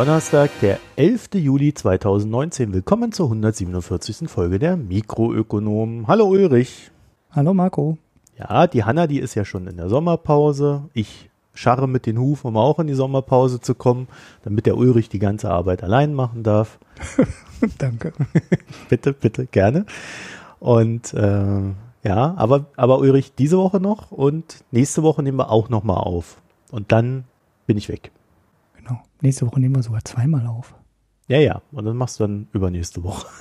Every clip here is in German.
Donnerstag, der 11. Juli 2019. Willkommen zur 147. Folge der Mikroökonomen. Hallo Ulrich. Hallo Marco. Ja, die Hanna, die ist ja schon in der Sommerpause. Ich scharre mit den Hufen, um auch in die Sommerpause zu kommen, damit der Ulrich die ganze Arbeit allein machen darf. Danke. bitte, bitte, gerne. Und äh, ja, aber, aber Ulrich, diese Woche noch und nächste Woche nehmen wir auch nochmal auf. Und dann bin ich weg. Nächste Woche nehmen wir sogar zweimal auf. Ja, ja. Und dann machst du dann übernächste Woche.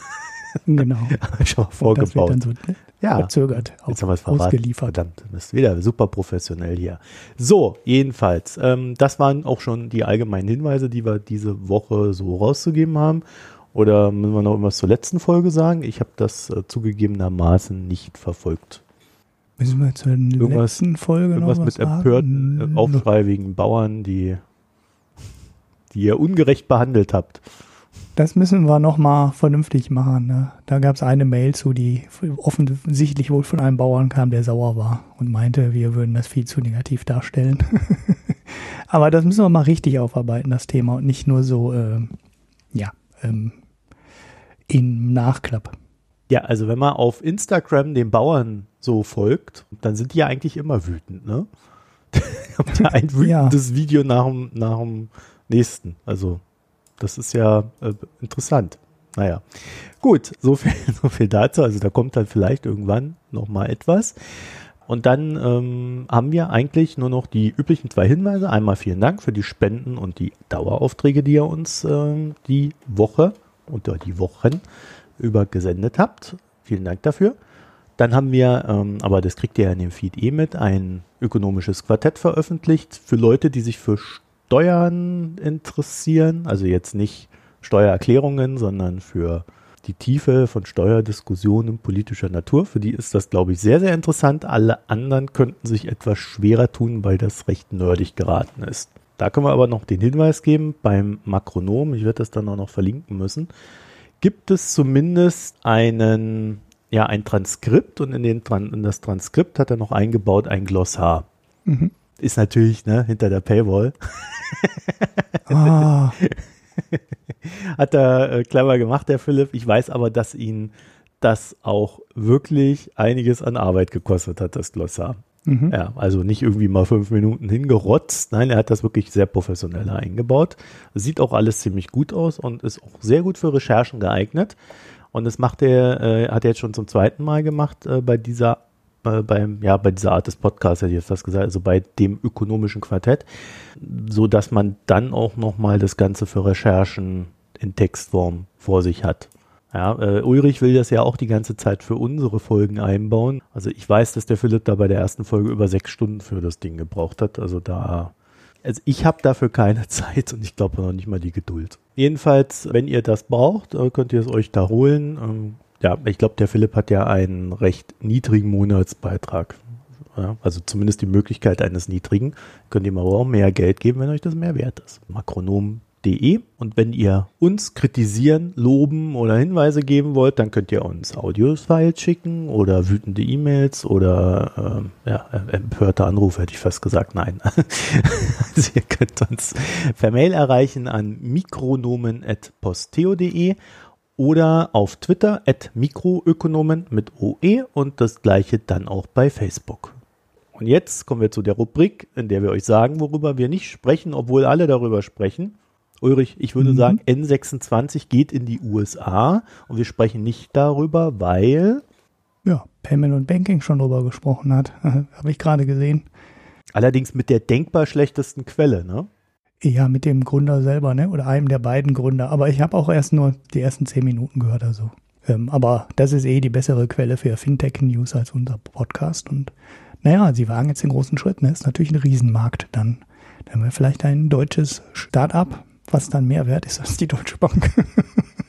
Genau. Schon mal vorgebaut. Und das wird dann so ne, ja. verzögert auf, Jetzt haben wir es verraten. ausgeliefert. Verdammt, das ist wieder super professionell hier. So, jedenfalls, ähm, das waren auch schon die allgemeinen Hinweise, die wir diese Woche so rauszugeben haben. Oder müssen wir noch irgendwas zur letzten Folge sagen? Ich habe das äh, zugegebenermaßen nicht verfolgt. Müssen wir zur Irgendwas- letzten Folge noch Irgendwas was mit sagen? empörten äh, Aufschrei wegen Bauern, die, die ihr ungerecht behandelt habt. Das müssen wir noch mal vernünftig machen. Ne? Da gab es eine Mail zu, die offensichtlich wohl von einem Bauern kam, der sauer war und meinte, wir würden das viel zu negativ darstellen. Aber das müssen wir mal richtig aufarbeiten, das Thema, und nicht nur so, ähm, ja, ähm, im Nachklapp. Ja, also wenn man auf Instagram den Bauern so folgt, dann sind die ja eigentlich immer wütend, ne? Habt ja ein wütendes Video nach dem, nach dem nächsten. Also, das ist ja äh, interessant. Naja. Gut, so viel, so viel dazu. Also da kommt dann vielleicht irgendwann nochmal etwas. Und dann ähm, haben wir eigentlich nur noch die üblichen zwei Hinweise. Einmal vielen Dank für die Spenden und die Daueraufträge, die ihr uns ähm, die Woche oder die Wochen über gesendet habt. Vielen Dank dafür. Dann haben wir, ähm, aber das kriegt ihr ja in dem Feed eh mit, ein ökonomisches Quartett veröffentlicht für Leute, die sich für Steuern interessieren. Also jetzt nicht Steuererklärungen, sondern für die Tiefe von Steuerdiskussionen politischer Natur. Für die ist das, glaube ich, sehr, sehr interessant. Alle anderen könnten sich etwas schwerer tun, weil das recht nerdig geraten ist. Da können wir aber noch den Hinweis geben, beim Makronom, ich werde das dann auch noch verlinken müssen, gibt es zumindest einen, ja, ein Transkript und in, den, in das Transkript hat er noch eingebaut ein Glossar. Mhm. Ist natürlich ne, hinter der Paywall. Ah, Hat er äh, clever gemacht, der Philipp. Ich weiß aber, dass ihn das auch wirklich einiges an Arbeit gekostet hat, das Glossar. mhm. Ja, also nicht irgendwie mal fünf Minuten hingerotzt. Nein, er hat das wirklich sehr professionell eingebaut. Sieht auch alles ziemlich gut aus und ist auch sehr gut für Recherchen geeignet. Und das macht er, äh, hat er jetzt schon zum zweiten Mal gemacht äh, bei dieser, äh, beim, ja, bei dieser Art des Podcasts, hätte ich jetzt das gesagt, also bei dem ökonomischen Quartett, so dass man dann auch nochmal das Ganze für Recherchen in Textform vor sich hat. Ja, äh, Ulrich will das ja auch die ganze Zeit für unsere Folgen einbauen. Also ich weiß, dass der Philipp da bei der ersten Folge über sechs Stunden für das Ding gebraucht hat. Also da, also ich habe dafür keine Zeit und ich glaube noch nicht mal die Geduld. Jedenfalls, wenn ihr das braucht, äh, könnt ihr es euch da holen. Ja, ich glaube, der Philipp hat ja einen recht niedrigen Monatsbeitrag. Ja, also zumindest die Möglichkeit eines niedrigen. Könnt ihr mal auch mehr Geld geben, wenn euch das mehr wert ist. Makronom.de und wenn ihr uns kritisieren, loben oder Hinweise geben wollt, dann könnt ihr uns Audio-Files schicken oder wütende E-Mails oder ähm, ja, äh, empörte Anrufe, hätte ich fast gesagt. Nein. also ihr könnt uns per Mail erreichen an mikronomen.posteo.de oder auf Twitter at Mikroökonomen mit OE und das gleiche dann auch bei Facebook. Und jetzt kommen wir zu der Rubrik, in der wir euch sagen, worüber wir nicht sprechen, obwohl alle darüber sprechen. Ulrich, ich würde Mhm. sagen, N26 geht in die USA und wir sprechen nicht darüber, weil Ja, Payment und Banking schon drüber gesprochen hat. Habe ich gerade gesehen. allerdings mit der denkbar schlechtesten Quelle, ne? Ja, mit dem Gründer selber, ne? Oder einem der beiden Gründer. Aber ich habe auch erst nur die ersten zehn Minuten gehört, also. Ähm, aber das ist eh die bessere Quelle für Fintech-News als unser Podcast. Und naja, sie wagen jetzt den großen Schritt, ne? Ist natürlich ein Riesenmarkt dann. Dann haben wir vielleicht ein deutsches Start-up, was dann mehr wert ist als die Deutsche Bank.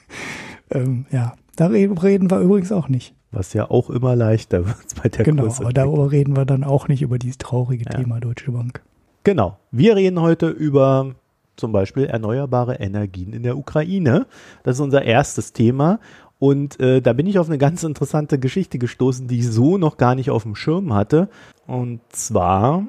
ähm, ja, da re- reden wir übrigens auch nicht. Was ja auch immer leichter wird bei der genau, aber darüber reden wir dann auch nicht über dieses traurige Ja. Thema Deutsche Bank. Genau. Wir reden heute über zum Beispiel erneuerbare Energien in der Ukraine. Das ist unser erstes Thema. Und äh, da bin ich auf eine ganz interessante Geschichte gestoßen, die ich so noch gar nicht auf dem Schirm hatte. Und zwar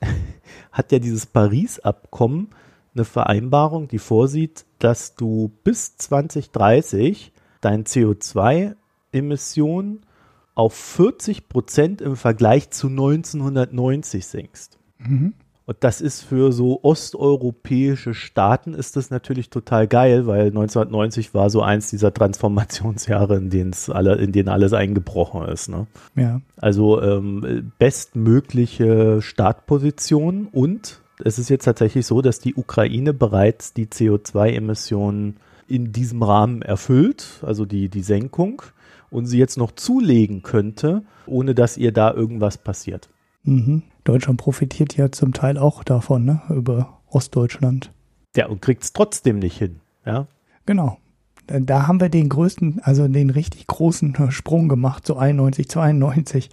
hat ja dieses Paris-Abkommen eine Vereinbarung, die vorsieht, dass du bis 2030 dein CO2-Emissionen auf 40 Prozent im Vergleich zu 1990 sinkst. Mhm. Und das ist für so osteuropäische Staaten ist das natürlich total geil, weil 1990 war so eins dieser Transformationsjahre, in denen alle, in denen alles eingebrochen ist. Ne? Ja. Also ähm, bestmögliche Startposition und es ist jetzt tatsächlich so, dass die Ukraine bereits die CO2-Emissionen in diesem Rahmen erfüllt, also die, die Senkung, und sie jetzt noch zulegen könnte, ohne dass ihr da irgendwas passiert. Mhm. Deutschland profitiert ja zum Teil auch davon, ne? über Ostdeutschland. Ja, und kriegt es trotzdem nicht hin. Ja? Genau. Da haben wir den größten, also den richtig großen Sprung gemacht, so 91, 92,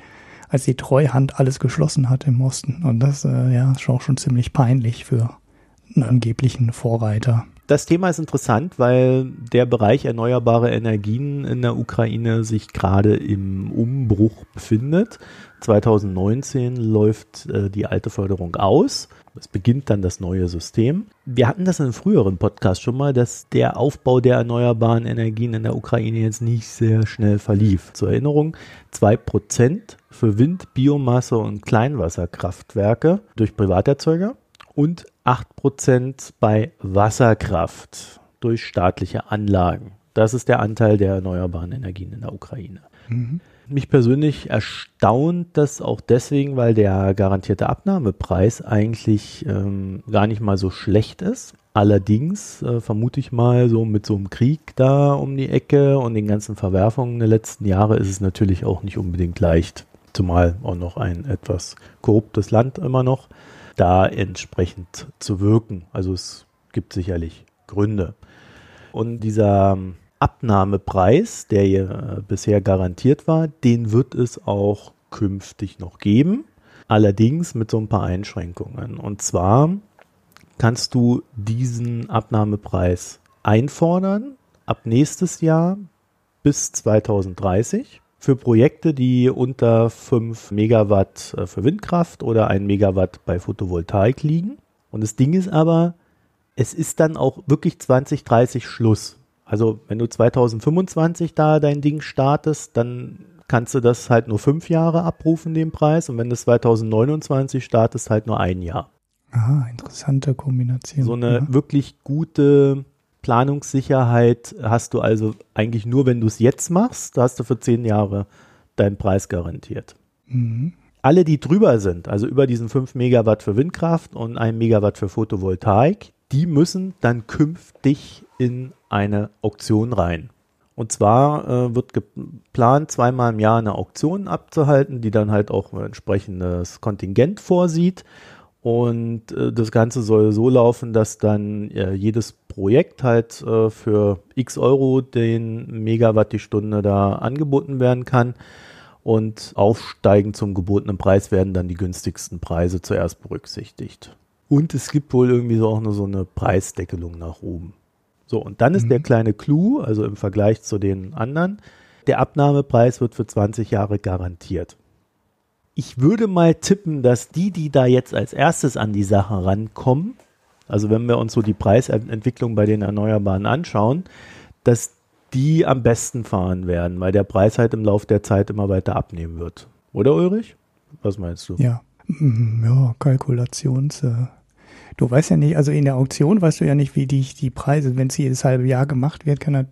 als die Treuhand alles geschlossen hat im Osten. Und das äh, ja, ist auch schon ziemlich peinlich für einen angeblichen Vorreiter. Das Thema ist interessant, weil der Bereich erneuerbare Energien in der Ukraine sich gerade im Umbruch befindet. 2019 läuft äh, die alte Förderung aus. Es beginnt dann das neue System. Wir hatten das in einem früheren Podcast schon mal, dass der Aufbau der erneuerbaren Energien in der Ukraine jetzt nicht sehr schnell verlief. Zur Erinnerung, 2% für Wind, Biomasse und Kleinwasserkraftwerke durch Privaterzeuger und 8% bei Wasserkraft durch staatliche Anlagen. Das ist der Anteil der erneuerbaren Energien in der Ukraine. Mhm. Mich persönlich erstaunt das auch deswegen, weil der garantierte Abnahmepreis eigentlich ähm, gar nicht mal so schlecht ist. Allerdings äh, vermute ich mal, so mit so einem Krieg da um die Ecke und den ganzen Verwerfungen der letzten Jahre ist es natürlich auch nicht unbedingt leicht. Zumal auch noch ein etwas korruptes Land immer noch da entsprechend zu wirken. Also es gibt sicherlich Gründe. Und dieser Abnahmepreis, der hier äh, bisher garantiert war, den wird es auch künftig noch geben. Allerdings mit so ein paar Einschränkungen. Und zwar kannst du diesen Abnahmepreis einfordern ab nächstes Jahr bis 2030 für Projekte, die unter 5 Megawatt äh, für Windkraft oder 1 Megawatt bei Photovoltaik liegen. Und das Ding ist aber, es ist dann auch wirklich 2030 Schluss. Also wenn du 2025 da dein Ding startest, dann kannst du das halt nur fünf Jahre abrufen, den Preis. Und wenn du 2029 startest, halt nur ein Jahr. Aha, interessante Kombination. So eine ja. wirklich gute Planungssicherheit hast du also eigentlich nur, wenn du es jetzt machst. Da hast du für zehn Jahre deinen Preis garantiert. Mhm. Alle, die drüber sind, also über diesen 5 Megawatt für Windkraft und 1 Megawatt für Photovoltaik, die müssen dann künftig in eine Auktion rein. Und zwar äh, wird geplant, zweimal im Jahr eine Auktion abzuhalten, die dann halt auch ein entsprechendes Kontingent vorsieht. Und äh, das Ganze soll so laufen, dass dann äh, jedes Projekt halt äh, für x Euro den Megawatt die Stunde da angeboten werden kann. Und aufsteigend zum gebotenen Preis werden dann die günstigsten Preise zuerst berücksichtigt. Und es gibt wohl irgendwie so auch nur so eine Preisdeckelung nach oben. So, und dann ist mhm. der kleine Clou, also im Vergleich zu den anderen, der Abnahmepreis wird für 20 Jahre garantiert ich würde mal tippen, dass die, die da jetzt als erstes an die Sache rankommen, also wenn wir uns so die Preisentwicklung bei den Erneuerbaren anschauen, dass die am besten fahren werden, weil der Preis halt im Laufe der Zeit immer weiter abnehmen wird. Oder Ulrich? Was meinst du? Ja, mm, ja, Kalkulations. Äh, du weißt ja nicht, also in der Auktion weißt du ja nicht, wie die, die Preise, wenn es jedes halbe Jahr gemacht wird, kann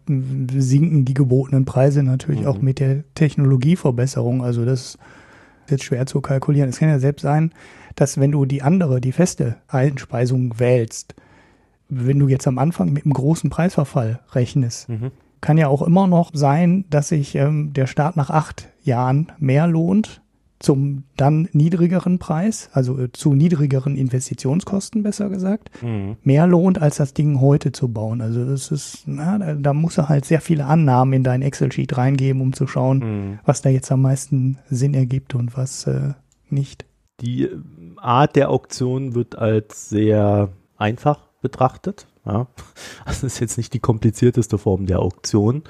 sinken die gebotenen Preise natürlich mhm. auch mit der Technologieverbesserung. Also das jetzt schwer zu kalkulieren. Es kann ja selbst sein, dass wenn du die andere, die feste Einspeisung wählst, wenn du jetzt am Anfang mit einem großen Preisverfall rechnest, mhm. kann ja auch immer noch sein, dass sich ähm, der Start nach acht Jahren mehr lohnt zum dann niedrigeren Preis, also äh, zu niedrigeren Investitionskosten besser gesagt, mhm. mehr lohnt, als das Ding heute zu bauen. Also das ist, na, da, da musst du halt sehr viele Annahmen in dein Excel-Sheet reingeben, um zu schauen, mhm. was da jetzt am meisten Sinn ergibt und was äh, nicht. Die Art der Auktion wird als sehr einfach betrachtet. Ja. Das ist jetzt nicht die komplizierteste Form der Auktion.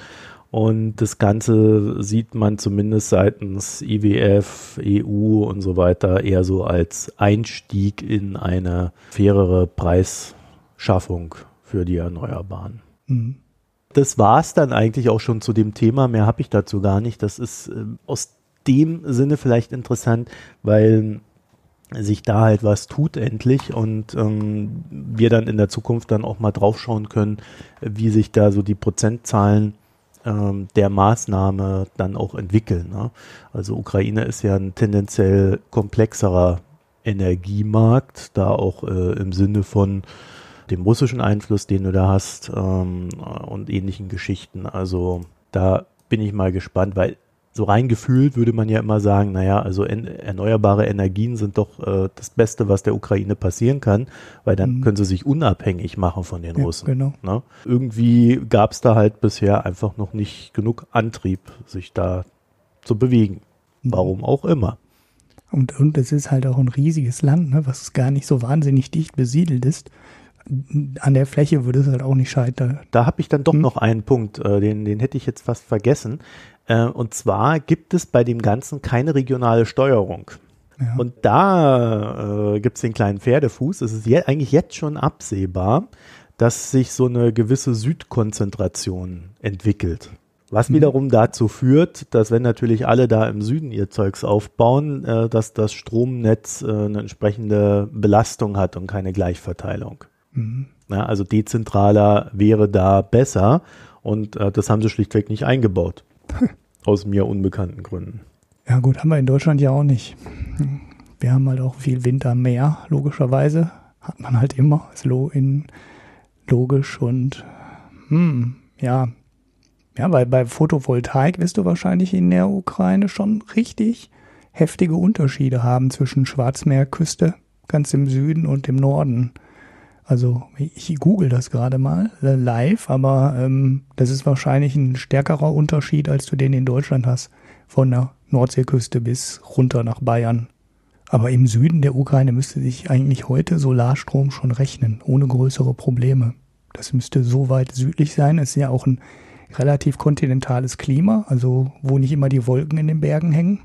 Und das Ganze sieht man zumindest seitens IWF, EU und so weiter eher so als Einstieg in eine fairere Preis, Schaffung für die Erneuerbaren. Mhm. Das war es dann eigentlich auch schon zu dem Thema. Mehr habe ich dazu gar nicht. Das ist äh, aus dem Sinne vielleicht interessant, weil sich da halt was tut endlich und ähm, wir dann in der Zukunft dann auch mal draufschauen können, wie sich da so die Prozentzahlen ähm, der Maßnahme dann auch entwickeln. Ne? Also Ukraine ist ja ein tendenziell komplexerer Energiemarkt, da auch äh, im Sinne von dem russischen Einfluss, den du da hast ähm, und ähnlichen Geschichten. Also da bin ich mal gespannt, weil so rein gefühlt würde man ja immer sagen, naja, also erneuerbare Energien sind doch äh, das Beste, was der Ukraine passieren kann, weil dann mhm. können sie sich unabhängig machen von den ja, Russen. Genau. Ne? Irgendwie gab es da halt bisher einfach noch nicht genug Antrieb, sich da zu bewegen. Mhm. Warum auch immer. Und, und es ist halt auch ein riesiges Land, ne, was gar nicht so wahnsinnig dicht besiedelt ist an der Fläche würde es halt auch nicht scheitern. Da habe ich dann doch hm? noch einen Punkt, äh, den, den hätte ich jetzt fast vergessen. Äh, und zwar gibt es bei dem Ganzen keine regionale Steuerung. Ja. Und da äh, gibt es den kleinen Pferdefuß. Es ist je, eigentlich jetzt schon absehbar, dass sich so eine gewisse Südkonzentration entwickelt. Was mhm. wiederum dazu führt, dass wenn natürlich alle da im Süden ihr Zeugs aufbauen, äh, dass das Stromnetz äh, eine entsprechende Belastung hat und keine Gleichverteilung. Mhm. Ja, also dezentraler wäre da besser und äh, das haben sie schlichtweg nicht eingebaut. aus mir unbekannten Gründen. Ja gut, haben wir in Deutschland ja auch nicht. Wir haben halt auch viel Winter mehr, logischerweise. Hat man halt immer. Ist logisch und hm, ja. Ja, weil bei Photovoltaik wirst du wahrscheinlich in der Ukraine schon richtig heftige Unterschiede haben zwischen Schwarzmeerküste ganz im Süden und im Norden. Also ich google das gerade mal äh, live, aber ähm, das ist wahrscheinlich ein stärkerer Unterschied, als du den in Deutschland hast, von der Nordseeküste bis runter nach Bayern. Aber im Süden der Ukraine müsste sich eigentlich heute Solarstrom schon rechnen, ohne größere Probleme. Das müsste so weit südlich sein. Es ist ja auch ein relativ kontinentales Klima, also wo nicht immer die Wolken in den Bergen hängen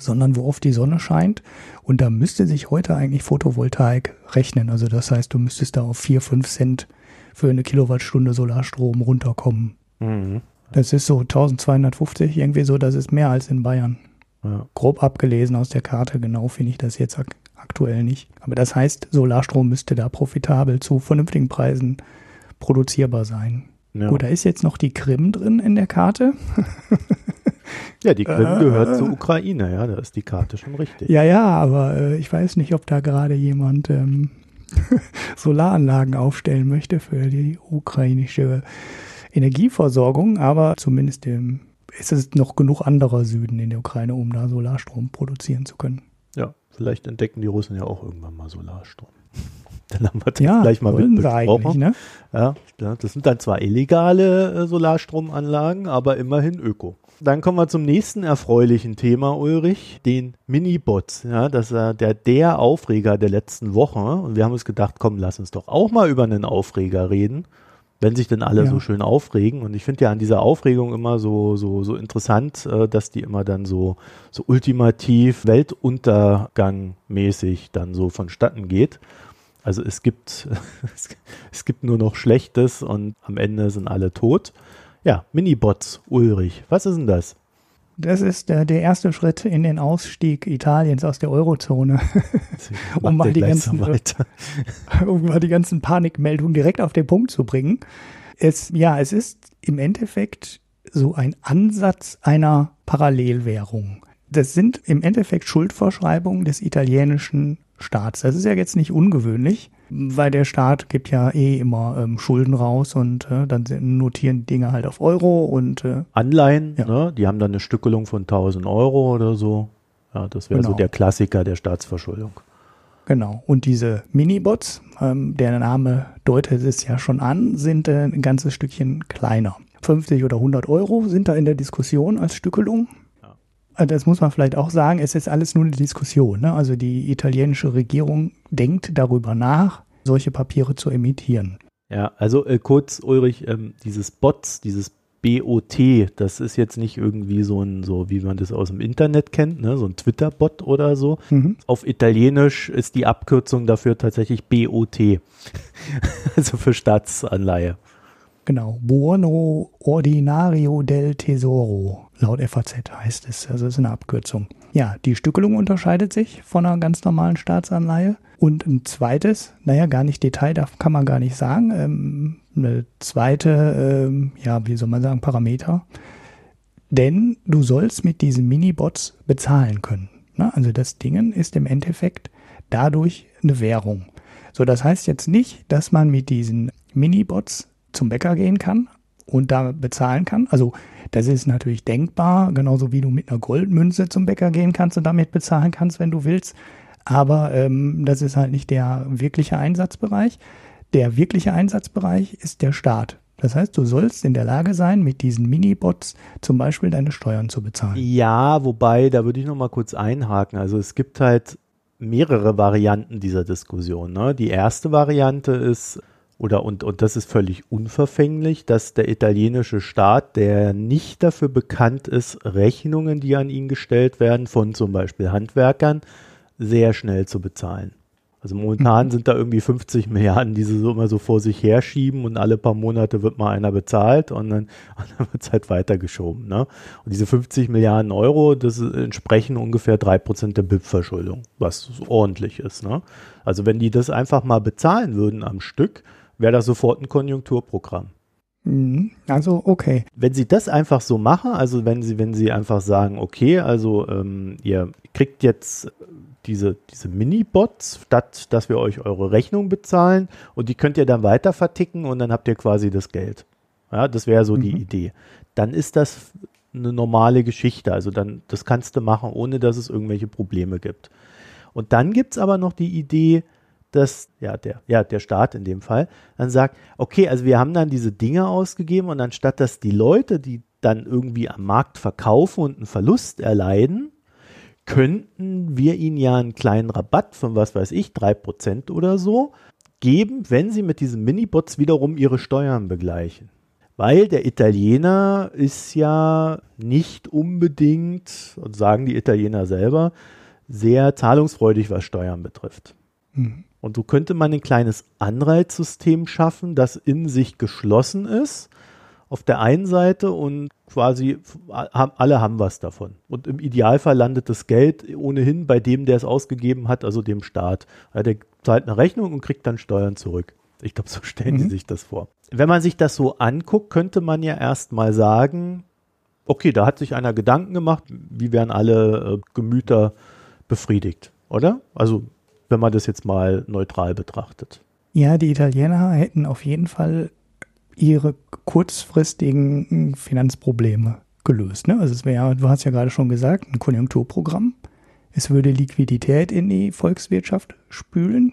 sondern wo oft die Sonne scheint. Und da müsste sich heute eigentlich Photovoltaik rechnen. Also das heißt, du müsstest da auf 4, 5 Cent für eine Kilowattstunde Solarstrom runterkommen. Mhm. Das ist so 1250, irgendwie so, das ist mehr als in Bayern. Ja. Grob abgelesen aus der Karte, genau finde ich das jetzt ak aktuell nicht. Aber das heißt, Solarstrom müsste da profitabel zu vernünftigen Preisen produzierbar sein. Ja. Gut, da ist jetzt noch die Krim drin in der Karte. Ja, die Krim äh, gehört zur Ukraine, ja, da ist die Karte schon richtig. Ja, ja, aber äh, ich weiß nicht, ob da gerade jemand ähm, Solaranlagen aufstellen möchte für die ukrainische Energieversorgung, aber zumindest ähm, ist es noch genug anderer Süden in der Ukraine, um da Solarstrom produzieren zu können. Ja, vielleicht entdecken die Russen ja auch irgendwann mal Solarstrom. Dann haben wir das ja, gleich mal mit besprochen. Ne? Ja, das sind dann zwar illegale äh, Solarstromanlagen, aber immerhin öko. Dann kommen wir zum nächsten erfreulichen Thema, Ulrich, den Minibots. Ja, das ist der, der Aufreger der letzten Woche. Und wir haben uns gedacht, komm, lass uns doch auch mal über einen Aufreger reden, wenn sich denn alle ja. so schön aufregen. Und ich finde ja an dieser Aufregung immer so, so, so interessant, äh, dass die immer dann so, so ultimativ Weltuntergangmäßig dann so vonstatten geht. Also es gibt, es gibt nur noch Schlechtes und am Ende sind alle tot. Ja, Minibots, Ulrich. Was ist denn das? Das ist der, der erste Schritt in den Ausstieg Italiens aus der Eurozone. um, mal die ganzen, so um mal die ganzen Panikmeldungen direkt auf den Punkt zu bringen. Es, ja, es ist im Endeffekt so ein Ansatz einer Parallelwährung. Das sind im Endeffekt Schuldverschreibungen des italienischen Staats. Das ist ja jetzt nicht ungewöhnlich weil der Staat gibt ja eh immer ähm, Schulden raus und äh, dann notieren die Dinge halt auf Euro und äh, Anleihen, ja. ne? die haben dann eine Stückelung von 1000 Euro oder so. Ja, das wäre genau. so der Klassiker der Staatsverschuldung. Genau. Und diese Minibots, ähm, der Name deutet es ja schon an, sind äh, ein ganzes Stückchen kleiner. 50 oder 100 Euro sind da in der Diskussion als Stückelung. Äh, das muss man vielleicht auch sagen, es ist alles nur eine Diskussion. Ne? Also die italienische Regierung denkt darüber nach, solche Papiere zu emittieren. Ja, also äh, kurz, Ulrich, ähm, dieses Bots, dieses BOT, das ist jetzt nicht irgendwie so ein, so wie man das aus dem Internet kennt, ne, so ein Twitter-Bot oder so. Mhm. Auf Italienisch ist die Abkürzung dafür tatsächlich BOT. also für Staatsanleihe. Genau, Buono Ordinario del Tesoro, laut FAZ heißt es. Also ist eine Abkürzung. Ja, die Stückelung unterscheidet sich von einer ganz normalen Staatsanleihe. Und ein zweites, naja, gar nicht Detail, da kann man gar nicht sagen. Ähm, eine zweite, ähm, ja, wie soll man sagen, Parameter. Denn du sollst mit diesen Minibots bezahlen können. Ne? Also das Ding ist im Endeffekt dadurch eine Währung. So, das heißt jetzt nicht, dass man mit diesen Minibots zum Bäcker gehen kann und da bezahlen kann. Also das ist natürlich denkbar, genauso wie du mit einer Goldmünze zum Bäcker gehen kannst und damit bezahlen kannst, wenn du willst. Aber ähm, das ist halt nicht der wirkliche Einsatzbereich. Der wirkliche Einsatzbereich ist der Staat. Das heißt, du sollst in der Lage sein, mit diesen Minibots zum Beispiel deine Steuern zu bezahlen. Ja, wobei, da würde ich noch mal kurz einhaken. Also es gibt halt mehrere Varianten dieser Diskussion. Ne? Die erste Variante ist, oder und, und das ist völlig unverfänglich, dass der italienische Staat, der nicht dafür bekannt ist, Rechnungen, die an ihn gestellt werden, von zum Beispiel Handwerkern, sehr schnell zu bezahlen. Also momentan mhm. sind da irgendwie 50 Milliarden, die sie so immer so vor sich herschieben und alle paar Monate wird mal einer bezahlt und dann, dann wird es halt weitergeschoben. Ne? Und diese 50 Milliarden Euro, das entsprechen ungefähr drei Prozent der BIP-Verschuldung, was ordentlich ist. Ne? Also wenn die das einfach mal bezahlen würden am Stück, wäre das sofort ein Konjunkturprogramm. Mhm. Also okay. Wenn Sie das einfach so machen, also wenn Sie, wenn Sie einfach sagen, okay, also ähm, ihr kriegt jetzt diese, diese Mini-Bots, statt dass wir euch eure Rechnung bezahlen und die könnt ihr dann weiter verticken und dann habt ihr quasi das Geld. Ja, das wäre so mhm. die Idee. Dann ist das eine normale Geschichte. Also dann, das kannst du machen, ohne dass es irgendwelche Probleme gibt. Und dann gibt es aber noch die Idee, dass, ja, der, ja, der Staat in dem Fall, dann sagt, okay, also wir haben dann diese Dinge ausgegeben und anstatt dass die Leute, die dann irgendwie am Markt verkaufen und einen Verlust erleiden, könnten wir ihnen ja einen kleinen Rabatt von was weiß ich, 3% oder so geben, wenn sie mit diesen Minibots wiederum ihre Steuern begleichen. Weil der Italiener ist ja nicht unbedingt, sagen die Italiener selber, sehr zahlungsfreudig, was Steuern betrifft. Mhm. Und so könnte man ein kleines Anreizsystem schaffen, das in sich geschlossen ist auf der einen Seite und quasi alle haben was davon. Und im Idealfall landet das Geld ohnehin bei dem, der es ausgegeben hat, also dem Staat. Der zahlt eine Rechnung und kriegt dann Steuern zurück. Ich glaube, so stellen mhm. die sich das vor. Wenn man sich das so anguckt, könnte man ja erstmal sagen, okay, da hat sich einer Gedanken gemacht, wie werden alle äh, Gemüter befriedigt, oder? Also, wenn man das jetzt mal neutral betrachtet. Ja, die Italiener hätten auf jeden Fall ihre kurzfristigen Finanzprobleme gelöst. Ne? Also es wäre, du hast ja gerade schon gesagt, ein Konjunkturprogramm. Es würde Liquidität in die Volkswirtschaft spülen.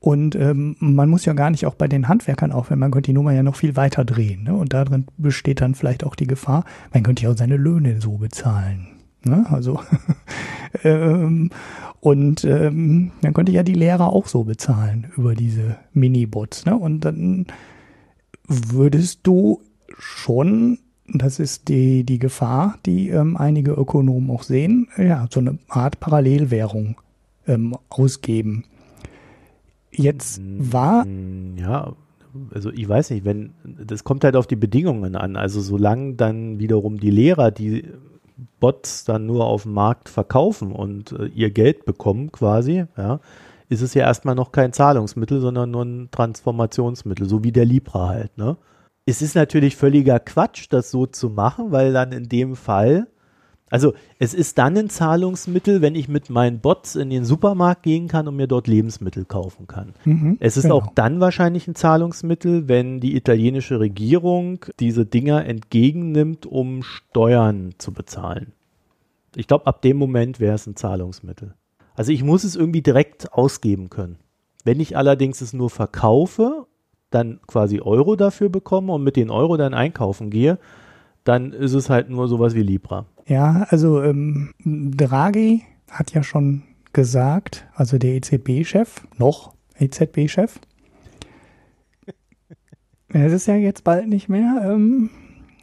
Und ähm, man muss ja gar nicht auch bei den Handwerkern aufhören, man könnte die Nummer ja noch viel weiter drehen. Ne? Und darin besteht dann vielleicht auch die Gefahr, man könnte ja auch seine Löhne so bezahlen. Ne? Also ähm, und ähm, dann könnte ja die Lehrer auch so bezahlen über diese Minibots. Ne? Und dann würdest du schon, das ist die, die Gefahr, die ähm, einige Ökonomen auch sehen, ja, so eine Art Parallelwährung ähm, ausgeben. Jetzt war. Mm, ja, also ich weiß nicht, wenn, das kommt halt auf die Bedingungen an. Also solange dann wiederum die Lehrer, die Bots dann nur auf dem Markt verkaufen und äh, ihr Geld bekommen quasi, ja, ist es ja erstmal noch kein Zahlungsmittel, sondern nur ein Transformationsmittel, so wie der Libra halt, ne? Es ist natürlich völliger Quatsch, das so zu machen, weil dann in dem Fall, also es ist dann ein Zahlungsmittel, wenn ich mit meinen Bots in den Supermarkt gehen kann und mir dort Lebensmittel kaufen kann. Mhm, es ist genau. auch dann wahrscheinlich ein Zahlungsmittel, wenn die italienische Regierung diese Dinger entgegennimmt, um Steuern zu bezahlen. Ich glaube, ab dem Moment wäre es ein Zahlungsmittel. Also ich muss es irgendwie direkt ausgeben können. Wenn ich allerdings es nur verkaufe, dann quasi Euro dafür bekomme und mit den Euro dann einkaufen gehe, dann ist es halt nur sowas wie Libra. Ja, also ähm, Draghi hat ja schon gesagt, also der EZB-Chef, noch EZB-Chef, das ist ja jetzt bald nicht mehr, ähm,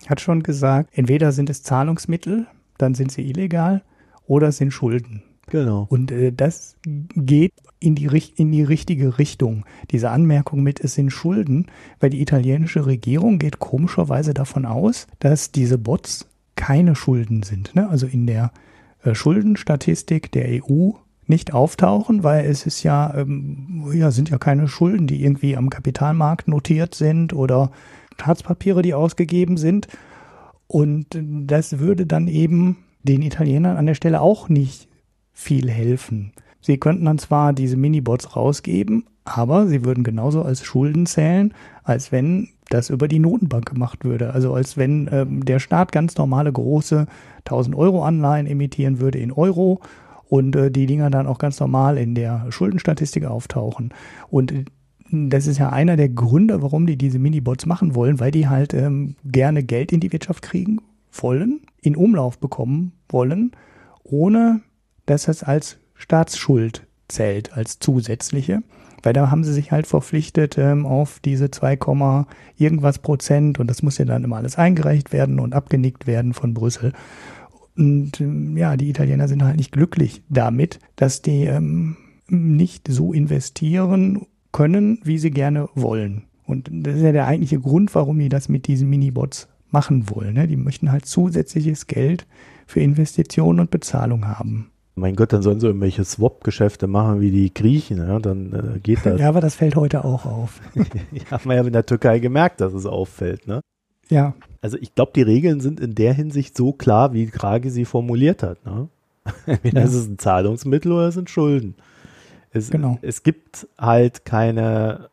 hat schon gesagt, entweder sind es Zahlungsmittel, dann sind sie illegal, oder es sind Schulden. Genau. Und äh, das geht in die, in die richtige Richtung. Diese Anmerkung mit, es sind Schulden, weil die italienische Regierung geht komischerweise davon aus, dass diese Bots keine Schulden sind. Ne? Also in der äh, Schuldenstatistik der EU nicht auftauchen, weil es ist ja, ähm, ja, sind ja keine Schulden, die irgendwie am Kapitalmarkt notiert sind oder Staatspapiere, die ausgegeben sind. Und das würde dann eben den Italienern an der Stelle auch nicht viel helfen. Sie könnten dann zwar diese Minibots rausgeben, aber sie würden genauso als Schulden zählen, als wenn das über die Notenbank gemacht würde. Also als wenn ähm, der Staat ganz normale große 1000 Euro Anleihen emittieren würde in Euro und äh, die Dinger dann auch ganz normal in der Schuldenstatistik auftauchen. Und äh, das ist ja einer der Gründe, warum die diese Minibots machen wollen, weil die halt ähm, gerne Geld in die Wirtschaft kriegen wollen, in Umlauf bekommen wollen, ohne dass es als Staatsschuld zählt, als zusätzliche. Weil da haben sie sich halt verpflichtet ähm, auf diese 2, irgendwas Prozent und das muss ja dann immer alles eingereicht werden und abgenickt werden von Brüssel. Und ähm, ja, die Italiener sind halt nicht glücklich damit, dass die ähm, nicht so investieren können, wie sie gerne wollen. Und das ist ja der eigentliche Grund, warum die das mit diesen Minibots machen wollen. Ne? Die möchten halt zusätzliches Geld für Investitionen und Bezahlung haben. Mein Gott, dann sollen sie irgendwelche Swap-Geschäfte machen wie die Griechen, ja? dann äh, geht das. ja, aber das fällt heute auch auf. ja, haben wir ja in der Türkei gemerkt, dass es auffällt, ne? Ja. Also ich glaube, die Regeln sind in der Hinsicht so klar, wie Krage sie formuliert hat. Ne? Entweder ja. ist es ein Zahlungsmittel oder es sind Schulden. Es, genau. es gibt halt keine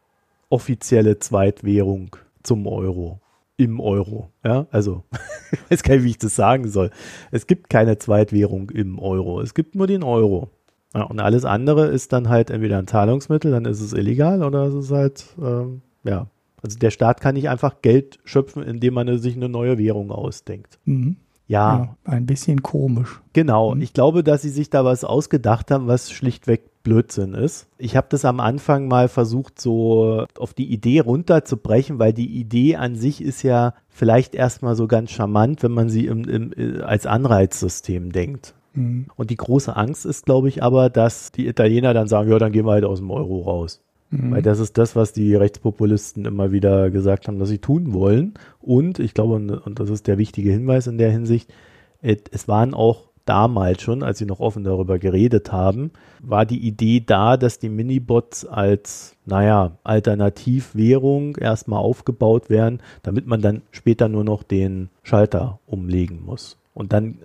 offizielle Zweitwährung zum Euro im Euro. Ja, also ich weiß gar nicht, wie ich das sagen soll. Es gibt keine Zweitwährung im Euro. Es gibt nur den Euro. Ja, und alles andere ist dann halt entweder ein Zahlungsmittel, dann ist es illegal oder es ist halt, ähm, ja. Also der Staat kann nicht einfach Geld schöpfen, indem man sich eine neue Währung ausdenkt. Mhm. Ja. ja. Ein bisschen komisch. Genau. Mhm. Ich glaube, dass sie sich da was ausgedacht haben, was schlichtweg Blödsinn ist. Ich habe das am Anfang mal versucht, so auf die Idee runterzubrechen, weil die Idee an sich ist ja vielleicht erstmal so ganz charmant, wenn man sie im, im, äh, als Anreizsystem denkt. Mhm. Und die große Angst ist, glaube ich, aber, dass die Italiener dann sagen, ja, dann gehen wir halt aus dem Euro raus. Mhm. Weil das ist das, was die Rechtspopulisten immer wieder gesagt haben, dass sie tun wollen. Und ich glaube, und das ist der wichtige Hinweis in der Hinsicht, es waren auch damals schon, als sie noch offen darüber geredet haben, war die Idee da, dass die Minibots als, naja, Alternativwährung erstmal aufgebaut werden, damit man dann später nur noch den Schalter umlegen muss. Und dann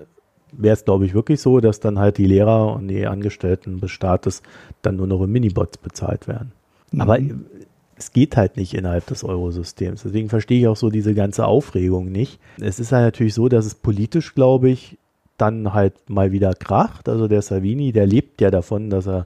wäre es, glaube ich, wirklich so, dass dann halt die Lehrer und die Angestellten des Staates dann nur noch in Minibots bezahlt werden. Mhm. Aber es geht halt nicht innerhalb des Eurosystems. Deswegen verstehe ich auch so diese ganze Aufregung nicht. Es ist halt natürlich so, dass es politisch, glaube ich, dann halt mal wieder kracht. Also der Savini, der lebt ja davon, dass er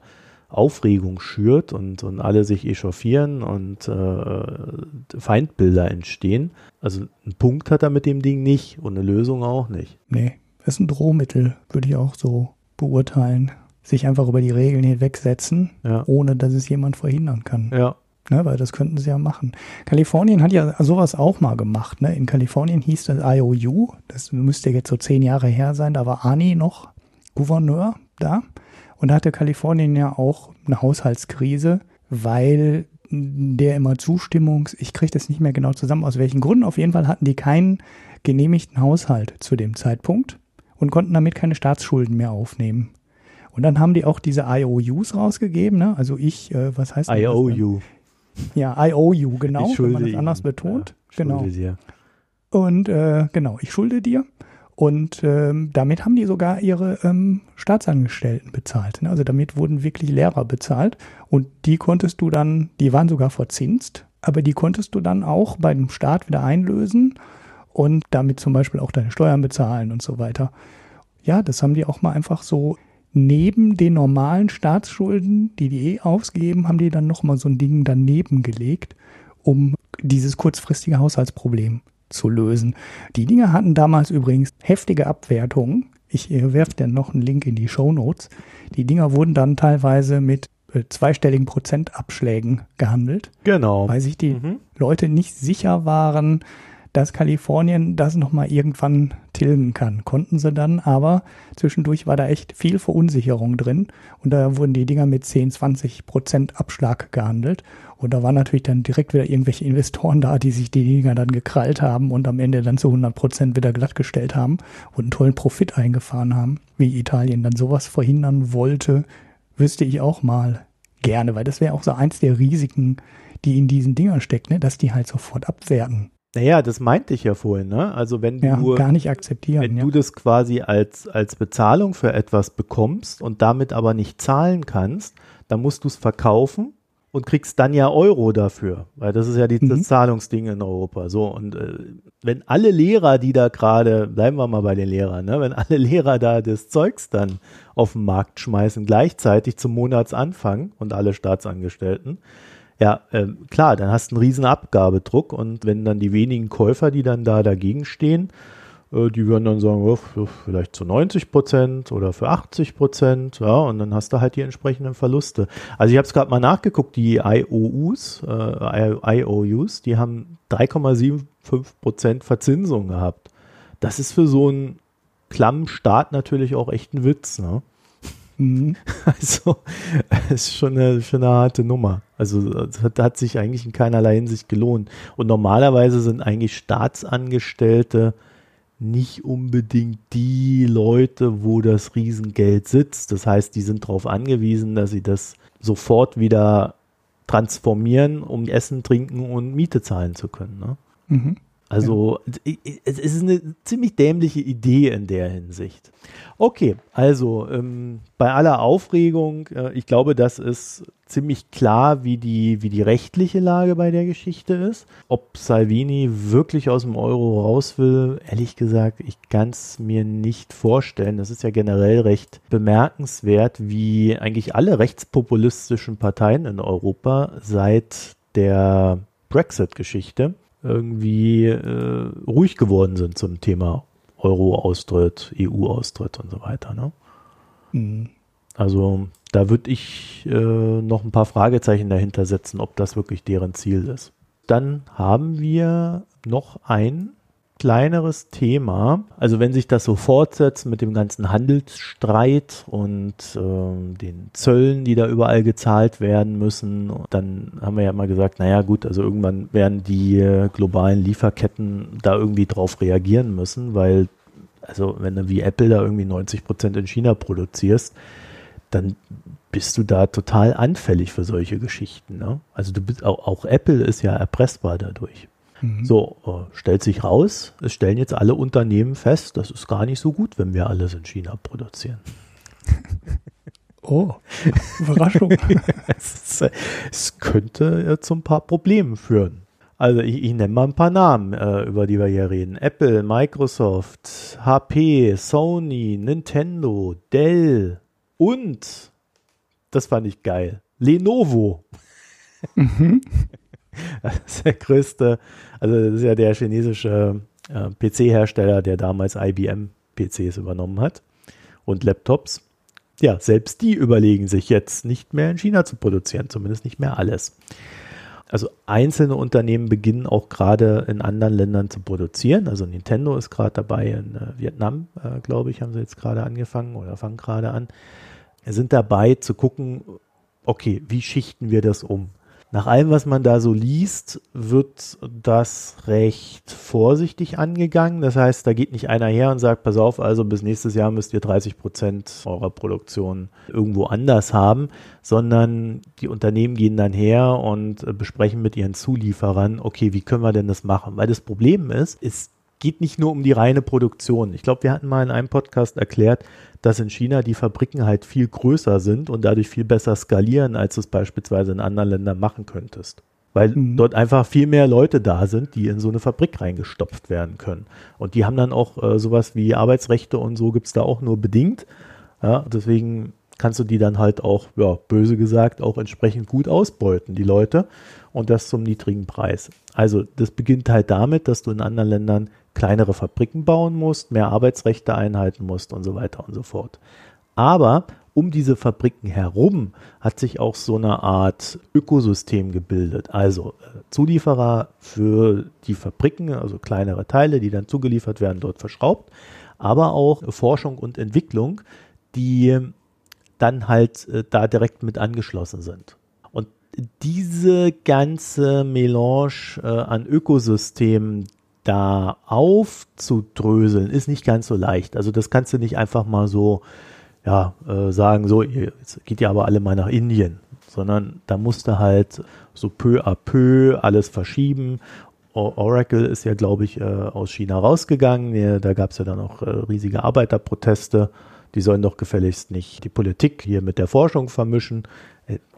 Aufregung schürt und, und alle sich echauffieren und äh, Feindbilder entstehen. Also einen Punkt hat er mit dem Ding nicht und eine Lösung auch nicht. Nee, das ist ein Drohmittel, würde ich auch so beurteilen. Sich einfach über die Regeln hinwegsetzen, ja. ohne dass es jemand verhindern kann. Ja, Ne, weil das könnten sie ja machen. Kalifornien hat ja sowas auch mal gemacht. Ne? In Kalifornien hieß das IOU, das müsste jetzt so zehn Jahre her sein, da war Ani noch Gouverneur da. Und da hatte Kalifornien ja auch eine Haushaltskrise, weil der immer Zustimmungs, ich kriege das nicht mehr genau zusammen, aus welchen Gründen. Auf jeden Fall hatten die keinen genehmigten Haushalt zu dem Zeitpunkt und konnten damit keine Staatsschulden mehr aufnehmen. Und dann haben die auch diese IOUs rausgegeben, ne? Also ich, äh, was heißt das? IOU. Ja, I owe you, genau, wenn man das anders betont. Ja, genau. Dir. Und äh, genau, ich schulde dir. Und ähm, damit haben die sogar ihre ähm, Staatsangestellten bezahlt. Ne? Also damit wurden wirklich Lehrer bezahlt. Und die konntest du dann, die waren sogar verzinst, aber die konntest du dann auch bei dem Staat wieder einlösen und damit zum Beispiel auch deine Steuern bezahlen und so weiter. Ja, das haben die auch mal einfach so neben den normalen Staatsschulden, die die eh ausgeben, haben die dann nochmal so ein Ding daneben gelegt, um dieses kurzfristige Haushaltsproblem zu lösen. Die Dinge hatten damals übrigens heftige Abwertungen. Ich äh, werfe dann noch einen Link in die Show Notes. Die Dinger wurden dann teilweise mit äh, zweistelligen Prozentabschlägen gehandelt. Genau. Weil sich die mhm. Leute nicht sicher waren, dass Kalifornien das nochmal irgendwann tilgen kann. Konnten sie dann, aber zwischendurch war da echt viel Verunsicherung drin und da wurden die Dinger mit 10, 20 Prozent Abschlag gehandelt. Und da waren natürlich dann direkt wieder irgendwelche Investoren da, die sich die Dinger dann gekrallt haben und am Ende dann zu 100 Prozent wieder glattgestellt haben und einen tollen Profit eingefahren haben. Wie Italien dann sowas verhindern wollte, wüsste ich auch mal gerne, weil das wäre auch so eins der Risiken, die in diesen Dingern steckt, ne? dass die halt sofort abwerten. Naja, das meinte ich ja vorhin, ne? Also wenn ja, du gar nicht akzeptieren, wenn ja. du das quasi als als Bezahlung für etwas bekommst und damit aber nicht zahlen kannst, dann musst du es verkaufen und kriegst dann ja Euro dafür, weil das ist ja die, mhm. das Zahlungsding in Europa. So und äh, wenn alle Lehrer, die da gerade, bleiben wir mal bei den Lehrern, ne? wenn alle Lehrer da das Zeugs dann auf den Markt schmeißen gleichzeitig zum Monatsanfang und alle Staatsangestellten, ja, äh, klar, dann hast du einen riesen Abgabedruck und wenn dann die wenigen Käufer, die dann da dagegen stehen, äh, die würden dann sagen, oh, vielleicht zu 90 Prozent oder für 80 Prozent, ja, und dann hast du halt die entsprechenden Verluste. Also ich habe es gerade mal nachgeguckt, die IOUs, äh, IOUs, die haben 3,75 Prozent Verzinsung gehabt. Das ist für so einen klammen Staat natürlich auch echt ein Witz, ne? Mhm. Also, es ist schon eine, schon eine harte Nummer. Also, das hat, hat, sich eigentlich in keinerlei Hinsicht gelohnt. Und normalerweise sind eigentlich Staatsangestellte nicht unbedingt die Leute, wo das Riesengeld sitzt. Das heißt, die sind darauf angewiesen, dass sie das sofort wieder transformieren, um Essen, Trinken und Miete zahlen zu können. Ne? Mhm. Also ja. es ist eine ziemlich dämliche Idee in der Hinsicht. Okay, also ähm, bei aller Aufregung, äh, ich glaube, das ist ziemlich klar, wie die, wie die rechtliche Lage bei der Geschichte ist. Ob Salvini wirklich aus dem Euro raus will, ehrlich gesagt, ich kann es mir nicht vorstellen. Das ist ja generell recht bemerkenswert, wie eigentlich alle rechtspopulistischen Parteien in Europa seit der Brexit-Geschichte irgendwie äh, ruhig geworden sind zum Thema Euro-Austritt, EU-Austritt und so weiter. Ne? Mhm. Also da würde ich äh, noch ein paar Fragezeichen dahinter setzen, ob das wirklich deren Ziel ist. Dann haben wir noch ein kleineres Thema. Also wenn sich das so fortsetzt mit dem ganzen Handelsstreit und äh, den Zöllen, die da überall gezahlt werden müssen, dann haben wir ja immer gesagt, naja gut, also irgendwann werden die äh, globalen Lieferketten da irgendwie drauf reagieren müssen, weil also wenn du wie Apple da irgendwie 90 Prozent in China produzierst, dann bist du da total anfällig für solche Geschichten. Ne? Also du bist auch, auch Apple ist ja erpressbar dadurch. Mhm. So, äh, stellt sich raus, es stellen jetzt alle Unternehmen fest, das ist gar nicht so gut, wenn wir alles in China produzieren. Oh, Überraschung. es, es, könnte zu ein paar Problemen führen. Also ich, ich nenne mal ein paar Namen, äh, über die wir hier reden. Apple, Microsoft, HP, Sony, Nintendo, Dell und, das fand ich geil, Lenovo. Mhm. Das ist der größte, also das ist ja der chinesische äh, PC-Hersteller, der damals IBM PCs übernommen hat und Laptops. Ja, selbst die überlegen sich jetzt nicht mehr in China zu produzieren, zumindest nicht mehr alles. Also einzelne Unternehmen beginnen auch gerade in anderen Ländern zu produzieren. Also Nintendo ist gerade dabei in äh, Vietnam, äh, glaube ich, haben sie jetzt gerade angefangen oder fangen gerade an. Sind dabei zu gucken, okay, wie schichten wir das um? Nach allem, was man da so liest, wird das recht vorsichtig angegangen. Das heißt, da geht nicht einer her und sagt, pass auf, also bis nächstes Jahr müsst ihr 30 Prozent eurer Produktion irgendwo anders haben, sondern die Unternehmen gehen dann her und besprechen mit ihren Zulieferern, okay, wie können wir denn das machen? Weil das Problem ist, es geht nicht nur um die reine Produktion. Ich glaube, wir hatten mal in einem Podcast erklärt, dass in China die Fabriken halt viel größer sind und dadurch viel besser skalieren, als du es beispielsweise in anderen Ländern machen könntest. Weil mhm. dort einfach viel mehr Leute da sind, die in so eine Fabrik reingestopft werden können. Und die haben dann auch äh, sowas wie Arbeitsrechte und so gibt es da auch nur bedingt. Ja, deswegen kannst du die dann halt auch, ja, böse gesagt, auch entsprechend gut ausbeuten, die Leute. Und das zum niedrigen Preis. Also das beginnt halt damit, dass du in anderen Ländern kleinere Fabriken bauen musst, mehr Arbeitsrechte einhalten musst und so weiter und so fort. Aber um diese Fabriken herum hat sich auch so eine Art Ökosystem gebildet. Also äh, Zulieferer für die Fabriken, also kleinere Teile, die dann zugeliefert werden, dort verschraubt, aber auch Forschung und Entwicklung, die dann halt äh, da direkt mit angeschlossen sind. Und diese ganze Melange äh, an Ökosystemen, da aufzudröseln, ist nicht ganz so leicht. Also das kannst du nicht einfach mal so ja, äh, sagen, so, jetzt geht ihr aber alle mal nach Indien, sondern da musste halt so peu à peu alles verschieben. Oracle ist ja, glaube ich, äh, aus China rausgegangen. Da gab es ja dann auch äh, riesige Arbeiterproteste. Die sollen doch gefälligst nicht die Politik hier mit der Forschung vermischen.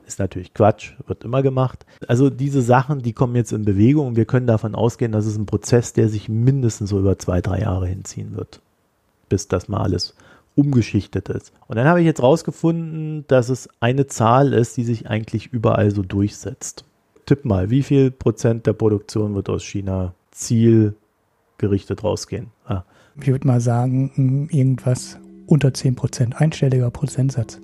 Ist natürlich Quatsch, wird immer gemacht. Also diese Sachen, die kommen jetzt in Bewegung und wir können davon ausgehen, dass es ein Prozess, der sich mindestens so über zwei, drei Jahre hinziehen wird, bis das mal alles umgeschichtet ist. Und dann habe ich jetzt rausgefunden, dass es eine Zahl ist, die sich eigentlich überall so durchsetzt. Tipp mal, wie viel Prozent der Produktion wird aus China zielgerichtet rausgehen? Ah. Ich würde mal sagen, irgendwas unter 10 Prozent, einstelliger Prozentsatz.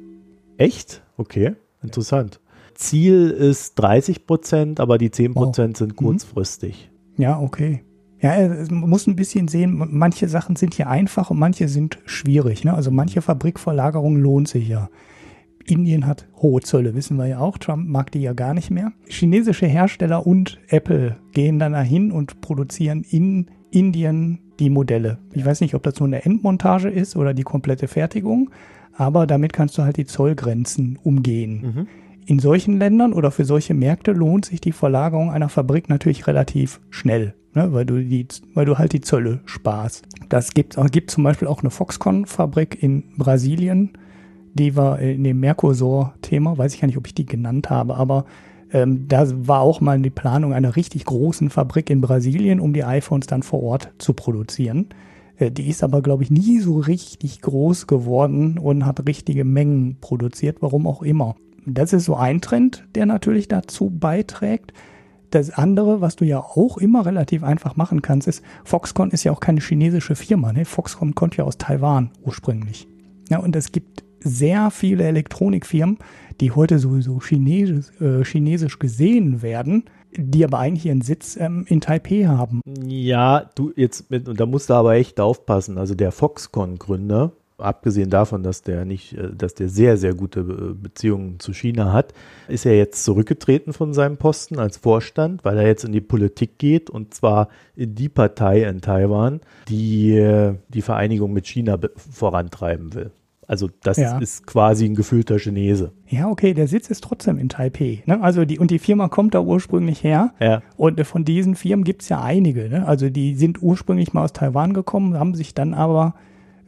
Echt? Okay, interessant. Ziel ist 30 Prozent, aber die 10 Prozent wow. sind mhm. kurzfristig. Ja, okay. Ja, man muss ein bisschen sehen, manche Sachen sind hier einfach und manche sind schwierig. Ne? Also manche Fabrikverlagerung lohnt sich ja. Indien hat hohe Zölle, wissen wir ja auch. Trump mag die ja gar nicht mehr. Chinesische Hersteller und Apple gehen dann dahin und produzieren in Indien die Modelle. Ich weiß nicht, ob das nur eine Endmontage ist oder die komplette Fertigung, aber damit kannst du halt die Zollgrenzen umgehen. Mhm. In solchen Ländern oder für solche Märkte lohnt sich die Verlagerung einer Fabrik natürlich relativ schnell ne, weil du die, weil du halt die Zölle sparst. Das gibt, gibt zum Beispiel auch eine Foxconn-Fabrik in Brasilien, die war in dem Mercosur-Thema, weiß ich gar nicht, ob ich die genannt habe, aber ähm, da war auch mal die Planung einer richtig großen Fabrik in Brasilien, um die iPhones dann vor Ort zu produzieren. Äh, die ist aber, glaube ich, nie so richtig groß geworden und hat richtige Mengen produziert, warum auch immer. Das ist so ein Trend, der natürlich dazu beiträgt. Das andere, was du ja auch immer relativ einfach machen kannst, ist, Foxconn ist ja auch keine chinesische Firma. Ne? Foxconn kommt ja aus Taiwan ursprünglich. Ja, und es gibt sehr viele Elektronikfirmen, die heute sowieso chinesisch, äh, chinesisch gesehen werden, die aber eigentlich ihren Sitz ähm, in Taipei haben. Ja, du jetzt mit, und da musst du aber echt aufpassen. Also der Foxconn-Gründer, abgesehen davon, dass der nicht, äh, dass der sehr, sehr gute äh, Beziehungen zu China hat, ist er jetzt zurückgetreten von seinem Posten als Vorstand, weil er jetzt in die Politik geht und zwar in die Partei in Taiwan, die äh, die Vereinigung mit China vorantreiben will. Also das ja. ist quasi ein gefühlter Chinese. Ja, okay, der Sitz ist trotzdem in Taipei. Ne? Also die, und die Firma kommt da ursprünglich her. Ja. Und von diesen Firmen gibt es ja einige. Ne? Also die sind ursprünglich mal aus Taiwan gekommen, haben sich dann aber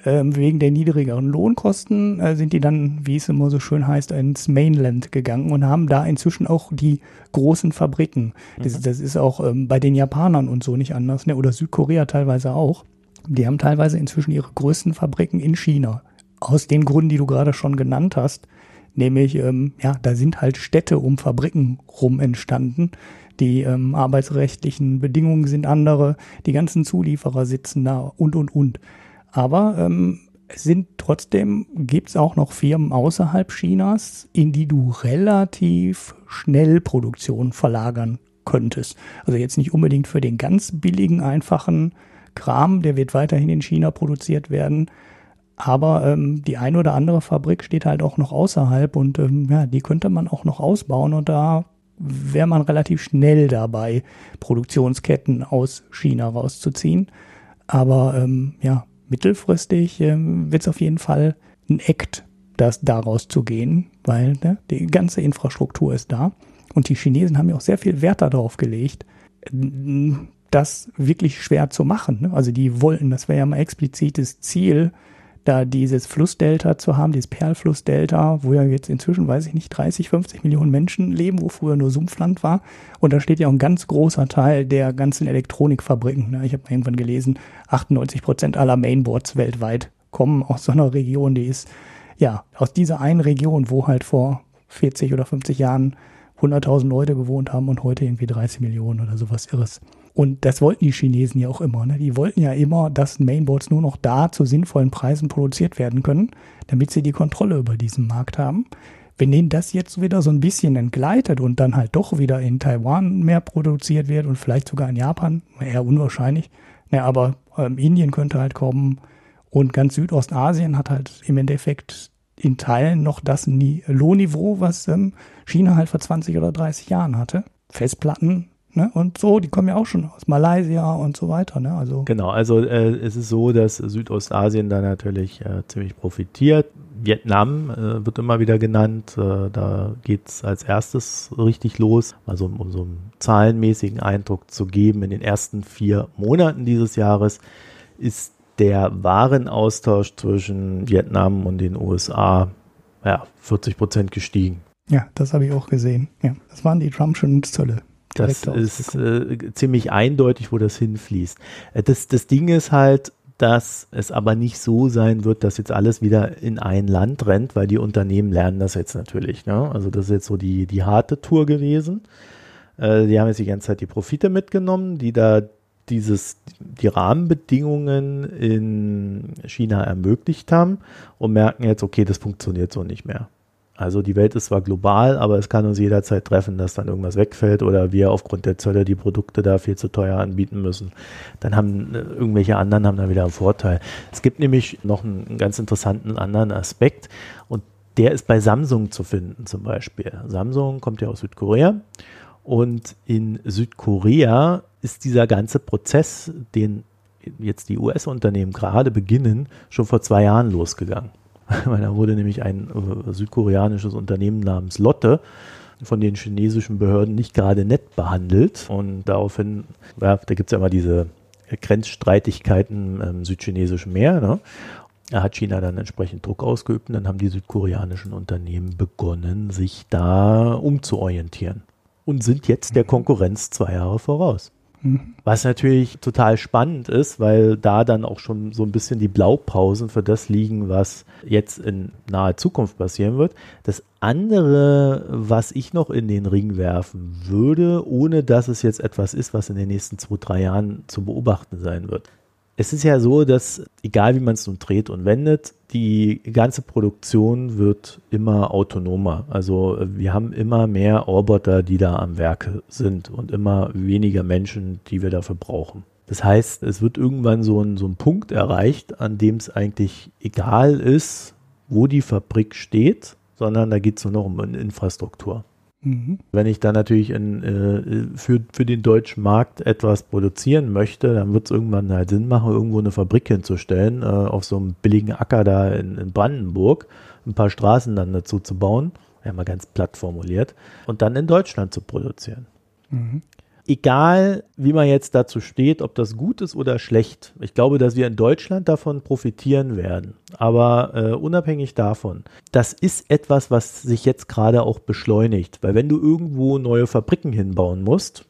ähm, wegen der niedrigeren Lohnkosten äh, sind die dann, wie es immer so schön heißt, ins Mainland gegangen und haben da inzwischen auch die großen Fabriken. Das, mhm. das ist auch ähm, bei den Japanern und so nicht anders, ne? oder Südkorea teilweise auch. Die haben teilweise inzwischen ihre größten Fabriken in China. Aus den Gründen, die du gerade schon genannt hast. Nämlich, ähm, ja, da sind halt Städte um Fabriken rum entstanden. Die ähm, arbeitsrechtlichen Bedingungen sind andere, die ganzen Zulieferer sitzen da und, und, und. Aber ähm, es sind trotzdem, gibt es auch noch Firmen außerhalb Chinas, in die du relativ schnell Produktion verlagern könntest. Also jetzt nicht unbedingt für den ganz billigen, einfachen Kram, der wird weiterhin in China produziert werden. Aber ähm, die eine oder andere Fabrik steht halt auch noch außerhalb und ähm, ja, die könnte man auch noch ausbauen und da wäre man relativ schnell dabei, Produktionsketten aus China rauszuziehen. Aber ähm, ja, mittelfristig ähm, wird es auf jeden Fall ein Act, das daraus zu gehen, weil ne, die ganze Infrastruktur ist da. Und die Chinesen haben ja auch sehr viel Wert darauf gelegt, das wirklich schwer zu machen. Ne? Also die wollten, das wäre ja mal explizites Ziel, da dieses Flussdelta zu haben, dieses Perlflussdelta, wo ja jetzt inzwischen, weiß ich nicht, 30, 50 Millionen Menschen leben, wo früher nur Sumpfland war. Und da steht ja auch ein ganz großer Teil der ganzen Elektronikfabriken. Ne? Ich habe irgendwann gelesen, 98 Prozent aller Mainboards weltweit kommen aus so einer Region, die ist, ja, aus dieser einen Region, wo halt vor 40 oder 50 Jahren 100.000 Leute gewohnt haben und heute irgendwie 30 Millionen oder sowas Irres. Und das wollten die Chinesen ja auch immer. Ne? Die wollten ja immer, dass Mainboards nur noch da zu sinnvollen Preisen produziert werden können, damit sie die Kontrolle über diesen Markt haben. Wenn denen das jetzt wieder so ein bisschen entgleitet und dann halt doch wieder in Taiwan mehr produziert wird und vielleicht sogar in Japan, eher unwahrscheinlich, ne, aber ähm, Indien könnte halt kommen und ganz Südostasien hat halt im Endeffekt in Teilen noch das Lohnniveau, was ähm, China halt vor 20 oder 30 Jahren hatte. Festplatten Ne? Und so, die kommen ja auch schon aus Malaysia und so weiter. Ne? Also genau, also äh, es ist so, dass Südostasien da natürlich äh, ziemlich profitiert. Vietnam äh, wird immer wieder genannt. Äh, da geht es als erstes richtig los. Also um, um so einen zahlenmäßigen Eindruck zu geben, in den ersten vier Monaten dieses Jahres ist der Warenaustausch zwischen Vietnam und den USA ja, 40 Prozent gestiegen. Ja, das habe ich auch gesehen. Ja, das waren die Trumpschen Zölle. Das ist äh, ziemlich eindeutig, wo das hinfließt. Äh, das, das Ding ist halt, dass es aber nicht so sein wird, dass jetzt alles wieder in ein Land rennt, weil die Unternehmen lernen das jetzt natürlich. Ne? Also das ist jetzt so die, die harte Tour gewesen. Äh, die haben jetzt die ganze Zeit die Profite mitgenommen, die da dieses, die Rahmenbedingungen in China ermöglicht haben und merken jetzt, okay, das funktioniert so nicht mehr. Also die Welt ist zwar global, aber es kann uns jederzeit treffen, dass dann irgendwas wegfällt oder wir aufgrund der Zölle die Produkte da viel zu teuer anbieten müssen. Dann haben äh, irgendwelche anderen haben da wieder einen Vorteil. Es gibt nämlich noch einen ganz interessanten anderen Aspekt und der ist bei Samsung zu finden zum Beispiel. Samsung kommt ja aus Südkorea und in Südkorea ist dieser ganze Prozess, den jetzt die US-Unternehmen gerade beginnen, schon vor zwei Jahren losgegangen. weil da wurde nämlich ein äh, südkoreanisches Unternehmen namens Lotte von den chinesischen Behörden nicht gerade nett behandelt. Und daraufhin, ja, da gibt es ja immer diese Grenzstreitigkeiten im südchinesischen Meer. Ne? Da hat China dann entsprechend Druck ausgeübt und dann haben die südkoreanischen Unternehmen begonnen, sich da umzuorientieren und sind jetzt der Konkurrenz zwei Jahre voraus. Was natürlich total spannend ist, weil da dann auch schon so ein bisschen die Blaupausen für das liegen, was jetzt in naher Zukunft passieren wird. Das andere, was ich noch in den Ring werfen würde, ohne dass es jetzt etwas ist, was in den nächsten zwei, drei Jahren zu beobachten sein wird, es ist ja so, dass egal wie man es nun dreht und wendet, die ganze Produktion wird immer autonomer. Also wir haben immer mehr Roboter, die da am Werke sind und immer weniger Menschen, die wir dafür brauchen. Das heißt, es wird irgendwann so ein, so ein Punkt erreicht, an dem es eigentlich egal ist, wo die Fabrik steht, sondern da geht es nur noch um Infrastruktur. Mhm. Wenn ich dann natürlich in, äh, für, für den deutschen Markt etwas produzieren möchte, dann wird es irgendwann halt Sinn machen, irgendwo eine Fabrik hinzustellen, äh, auf so einem billigen Acker da in, in Brandenburg, ein paar Straßen dann dazu zu bauen, ja mal ganz platt formuliert, und dann in Deutschland zu produzieren. Mhm egal wie man jetzt dazu steht, ob das gut ist oder schlecht, ich glaube, dass wir in Deutschland davon profitieren werden. Aber äh, unabhängig davon, das ist etwas, was sich jetzt gerade auch beschleunigt. Weil wenn du irgendwo neue Fabriken hinbauen musst,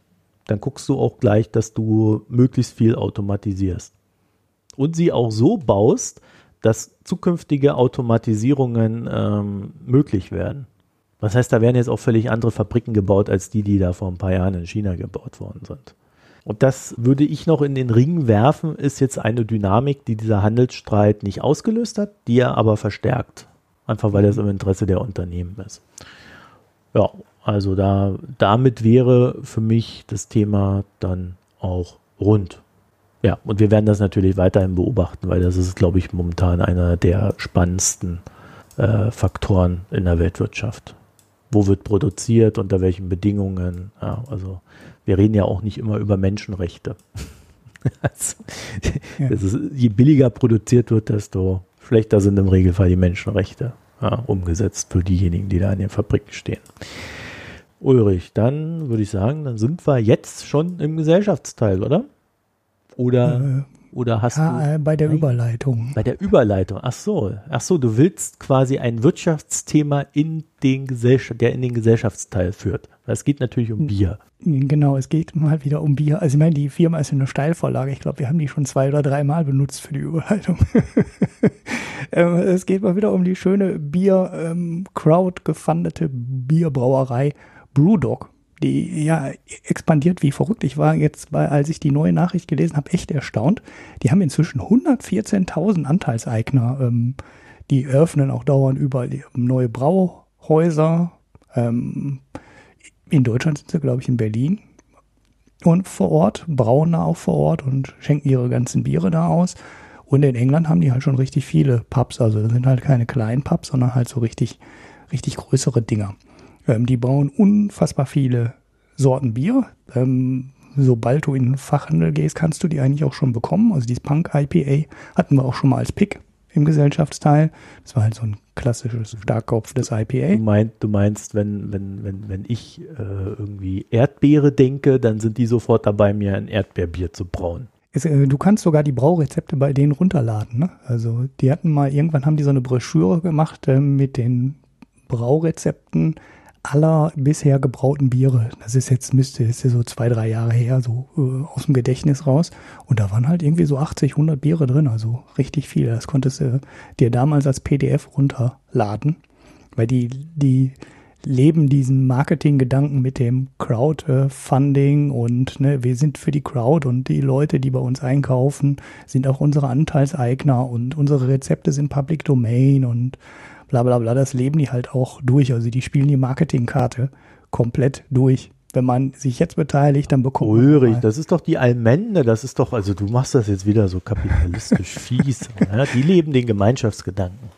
dann guckst du auch gleich, dass du möglichst viel automatisierst. Und sie auch so baust, dass zukünftige Automatisierungen ähm, möglich werden. Das heißt, da werden jetzt auch völlig andere Fabriken gebaut, als die, die da vor ein paar Jahren in China gebaut worden sind. Und das würde ich noch in den Ring werfen, ist jetzt eine Dynamik, die dieser Handelsstreit nicht ausgelöst hat, die er aber verstärkt. Einfach weil das im Interesse der Unternehmen ist. Ja, also da, damit wäre für mich das Thema dann auch rund. Ja, und wir werden das natürlich weiterhin beobachten, weil das ist, glaube ich, momentan einer der spannendsten äh, Faktoren in der Weltwirtschaft wo wird produziert, unter welchen Bedingungen. Ja, also wir reden ja auch nicht immer über Menschenrechte. also, ja. ist, je billiger produziert wird, desto schlechter sind im Regelfall die Menschenrechte ja, umgesetzt für diejenigen, die da in den Fabriken stehen. Ulrich, dann würde ich sagen, dann sind wir jetzt schon im Gesellschaftsteil, oder? Oder äh, oder hast ja, du. Äh, bei der Überleitung. Bei der Überleitung. Ach so. Ach so, du willst quasi ein Wirtschaftsthema in den Gesellschaft, der in den Gesellschaftsteil führt. Es geht natürlich um Bier. Genau, es geht mal wieder um Bier. Also ich meine, die Firma ist eine Steilvorlage. Ich glaube, wir haben die schon zwei oder dreimal benutzt für die Überleitung. Ähm, es geht mal wieder um die schöne Bier, ähm, Crowd gefundete Bierbrauerei Brewdog. Die ja expandiert wie verrückt. Ich war jetzt, bei, als ich die neue Nachricht gelesen habe, echt erstaunt. Die haben inzwischen 114.000 Anteilseigner. Ähm, die eröffnen auch dauernd überall neue Brauhäuser. Ähm, in Deutschland sind sie, glaube ich, in Berlin. Und vor Ort, brauen da auch vor Ort und schenken ihre ganzen Biere da aus. Und in England haben die halt schon richtig viele Pubs. Also das sind halt keine kleinen Pubs, sondern halt so richtig, richtig größere Dinger. Ähm, die bauen unfassbar viele Sorten Bier. Ähm, sobald du in den Fachhandel gehst, kannst du die eigentlich auch schon bekommen. Also dieses Punk IPA hatten wir auch schon mal als Pick im Gesellschaftsteil. Das war halt so ein klassisches Starkkopf des IPA. Du, mein, du meinst, wenn, wenn, wenn, wenn ich äh, irgendwie Erdbeere denke, dann sind die sofort dabei, mir ein Erdbeerbier zu brauen. Es, äh, du kannst sogar die Braurezepte bei denen runterladen. Ne? Also die hatten mal, irgendwann haben die so eine Broschüre gemacht äh, mit den Braurezepten aller bisher gebrauten Biere. Das ist jetzt, müsste ist ja so zwei, drei Jahre her, so äh, aus dem Gedächtnis raus. Und da waren halt irgendwie so 80, 100 Biere drin, also richtig viel. Das konntest du dir damals als PDF runterladen, weil die, die leben diesen Marketinggedanken mit dem Crowdfunding und ne, wir sind für die Crowd und die Leute, die bei uns einkaufen, sind auch unsere Anteilseigner und unsere Rezepte sind Public Domain und bla bla bla, das leben die halt auch durch. Also die spielen die Marketingkarte komplett durch. Wenn man sich jetzt beteiligt, dann bekommt Ulrich, man. das ist doch die Allmende, das ist doch, also du machst das jetzt wieder so kapitalistisch fies. Ja, die leben den Gemeinschaftsgedanken.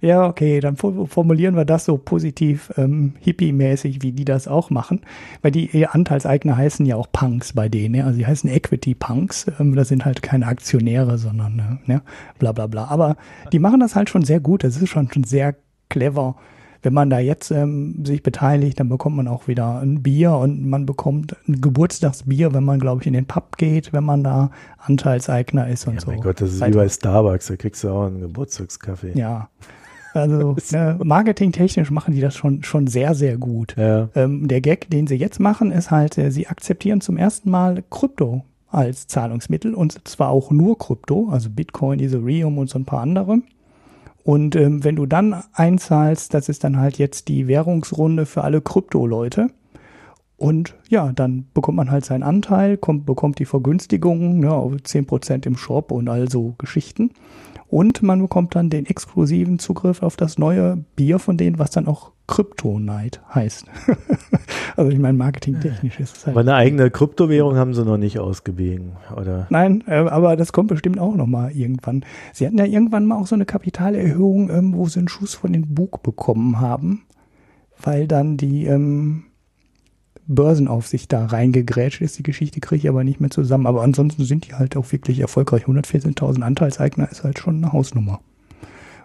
Ja, okay, dann formulieren wir das so positiv ähm, hippie-mäßig, wie die das auch machen. Weil die Anteilseigner heißen ja auch Punks bei denen. Ja? Also die heißen Equity-Punks. Ähm, das sind halt keine Aktionäre, sondern äh, ne? bla bla bla. Aber die machen das halt schon sehr gut. Das ist schon, schon sehr clever. Wenn man da jetzt ähm, sich beteiligt, dann bekommt man auch wieder ein Bier und man bekommt ein Geburtstagsbier, wenn man, glaube ich, in den Pub geht, wenn man da Anteilseigner ist und ja, so. Mein Gott, das ist wie bei Starbucks, da kriegst du auch einen Geburtstagskaffee. Ja. Also ne, marketingtechnisch machen die das schon, schon sehr, sehr gut. Ja. Ähm, der Gag, den sie jetzt machen, ist halt, äh, sie akzeptieren zum ersten Mal Krypto als Zahlungsmittel und zwar auch nur Krypto, also Bitcoin, Ethereum und so ein paar andere. Und ähm, wenn du dann einzahlst, das ist dann halt jetzt die Währungsrunde für alle Krypto-Leute. Und ja, dann bekommt man halt seinen Anteil, kommt, bekommt die Vergünstigungen, ne, 10% im Shop und all so Geschichten. Und man bekommt dann den exklusiven Zugriff auf das neue Bier von denen, was dann auch Kryptonite heißt. also ich meine, marketingtechnisch ist es halt. Aber eine eigene Kryptowährung haben sie noch nicht ausgewegen, oder? Nein, äh, aber das kommt bestimmt auch noch mal irgendwann. Sie hatten ja irgendwann mal auch so eine Kapitalerhöhung, ähm, wo sie einen Schuss von den Bug bekommen haben, weil dann die ähm, Börsenaufsicht da reingegrätscht ist. Die Geschichte kriege ich aber nicht mehr zusammen. Aber ansonsten sind die halt auch wirklich erfolgreich. 114.000 Anteilseigner ist halt schon eine Hausnummer.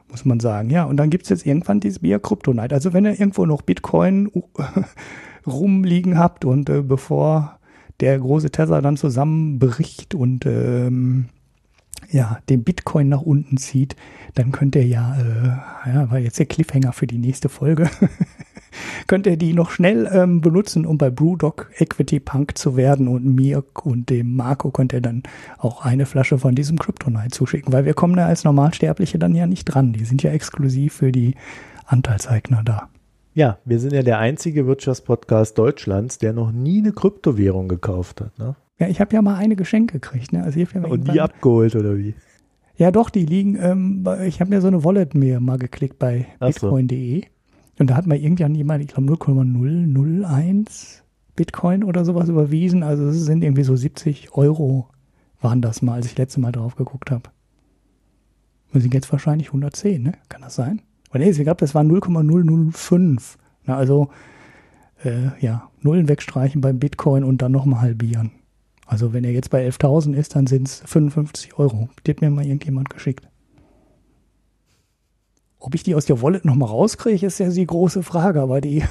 Muss man sagen. Ja, und dann gibt es jetzt irgendwann dieses Bier Kryptonite. Also wenn ihr irgendwo noch Bitcoin rumliegen habt und äh, bevor der große Tesla dann zusammenbricht und ähm, ja, den Bitcoin nach unten zieht, dann könnt ihr ja, äh, ja, war jetzt der Cliffhanger für die nächste Folge. könnt ihr die noch schnell ähm, benutzen, um bei Brewdog Equity Punk zu werden und mir und dem Marco könnt ihr dann auch eine Flasche von diesem Kryptonite zuschicken, weil wir kommen da als Normalsterbliche dann ja nicht dran. Die sind ja exklusiv für die Anteilseigner da. Ja, wir sind ja der einzige Wirtschaftspodcast Deutschlands, der noch nie eine Kryptowährung gekauft hat. Ne? Ja, ich habe ja mal eine geschenkt gekriegt. Ne? Also ich ja Und die abgeholt oder wie? Ja, doch, die liegen, ähm, ich habe mir so eine Wallet mir mal geklickt bei bitcoin.de. Und da hat mal irgendwann jemand, ich glaube 0,001 Bitcoin oder sowas überwiesen. Also es sind irgendwie so 70 Euro waren das mal, als ich letzte Mal drauf geguckt habe. Wir sind jetzt wahrscheinlich 110, ne? Kann das sein? Oder nee, ich glaube, das war 0,005. Na, also, äh, ja, Nullen wegstreichen beim Bitcoin und dann nochmal halbieren. Also, wenn er jetzt bei 11.000 ist, dann sind es 55 Euro. Die hat mir mal irgendjemand geschickt. Ob ich die aus der Wallet nochmal rauskriege, ist ja die große Frage, aber die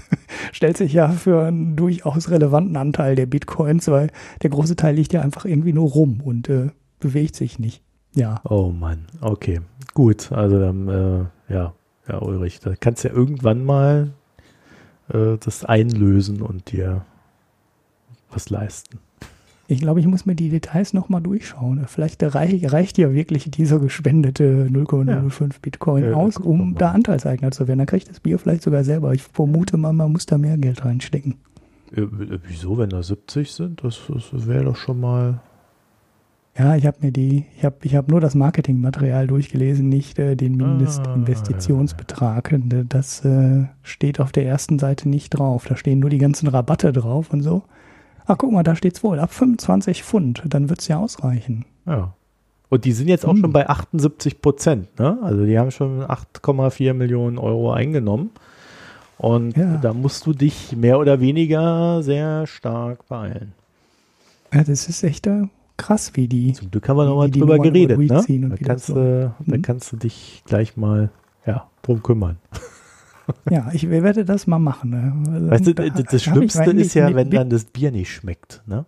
stellt sich ja für einen durchaus relevanten Anteil der Bitcoins, weil der große Teil liegt ja einfach irgendwie nur rum und äh, bewegt sich nicht. Ja. Oh Mann, okay. Gut, also dann, äh, ja, ja, Ulrich, da kannst du ja irgendwann mal äh, das einlösen und dir was leisten. Ich glaube, ich muss mir die Details nochmal durchschauen. Vielleicht reich, reicht ja wirklich dieser gespendete 0,05 ja. Bitcoin ja, aus, um da Anteilseigner zu werden. Dann kriegt das Bier vielleicht sogar selber. Ich vermute mal, man muss da mehr Geld reinstecken. Äh, wieso, wenn da 70 sind? Das, das wäre doch schon mal. Ja, ich habe mir die, ich habe ich hab nur das Marketingmaterial durchgelesen, nicht äh, den Mindestinvestitionsbetrag. Ah, ja. Das äh, steht auf der ersten Seite nicht drauf. Da stehen nur die ganzen Rabatte drauf und so. Ach, guck mal, da steht's wohl. Ab 25 Pfund, dann wird's ja ausreichen. Ja. Und die sind jetzt auch hm. schon bei 78 Prozent. Ne? Also die haben schon 8,4 Millionen Euro eingenommen. Und ja. da musst du dich mehr oder weniger sehr stark beeilen. Ja, das ist echt äh, krass, wie die. Zum Glück haben wir nochmal drüber geredet. Ne? Da, kannst so. du, da mhm. kannst du dich gleich mal ja, drum kümmern. Ja, ich werde das mal machen. Ne? Weißt du, das, Schlimmste ist ja, wenn dann das Bier nicht schmeckt. Ne?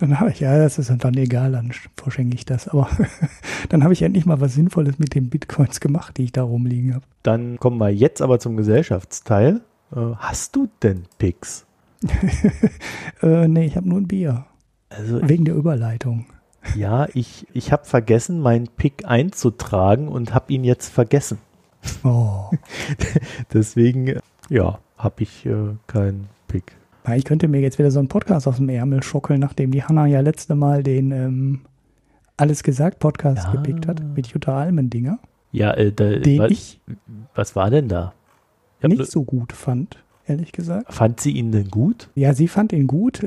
Dann habe ich, ja, das ist dann egal, dann verschenke ich das. Aber dann habe ich endlich mal was Sinnvolles mit den Bitcoins gemacht, die ich da rumliegen habe. Dann kommen wir jetzt aber zum Gesellschaftsteil. Äh, hast du denn Picks? äh, nee, ich habe nur ein Bier. Also Wegen der Überleitung. Ja, ich, ich habe vergessen, meinen Pick einzutragen und habe ihn jetzt vergessen. Oh. Deswegen, ja, habe ich äh, keinen Pick. Ich könnte mir jetzt wieder so einen Podcast aus dem Ärmel schockeln, nachdem die Hanna ja letzte Mal den ähm, Alles gesagt Podcast ja. gepickt hat mit Jutta Almendinger. Ja, äh, da, den was, ich was war denn da? nicht so gut fand, ehrlich gesagt. Fand sie ihn denn gut? Ja, sie fand ihn gut,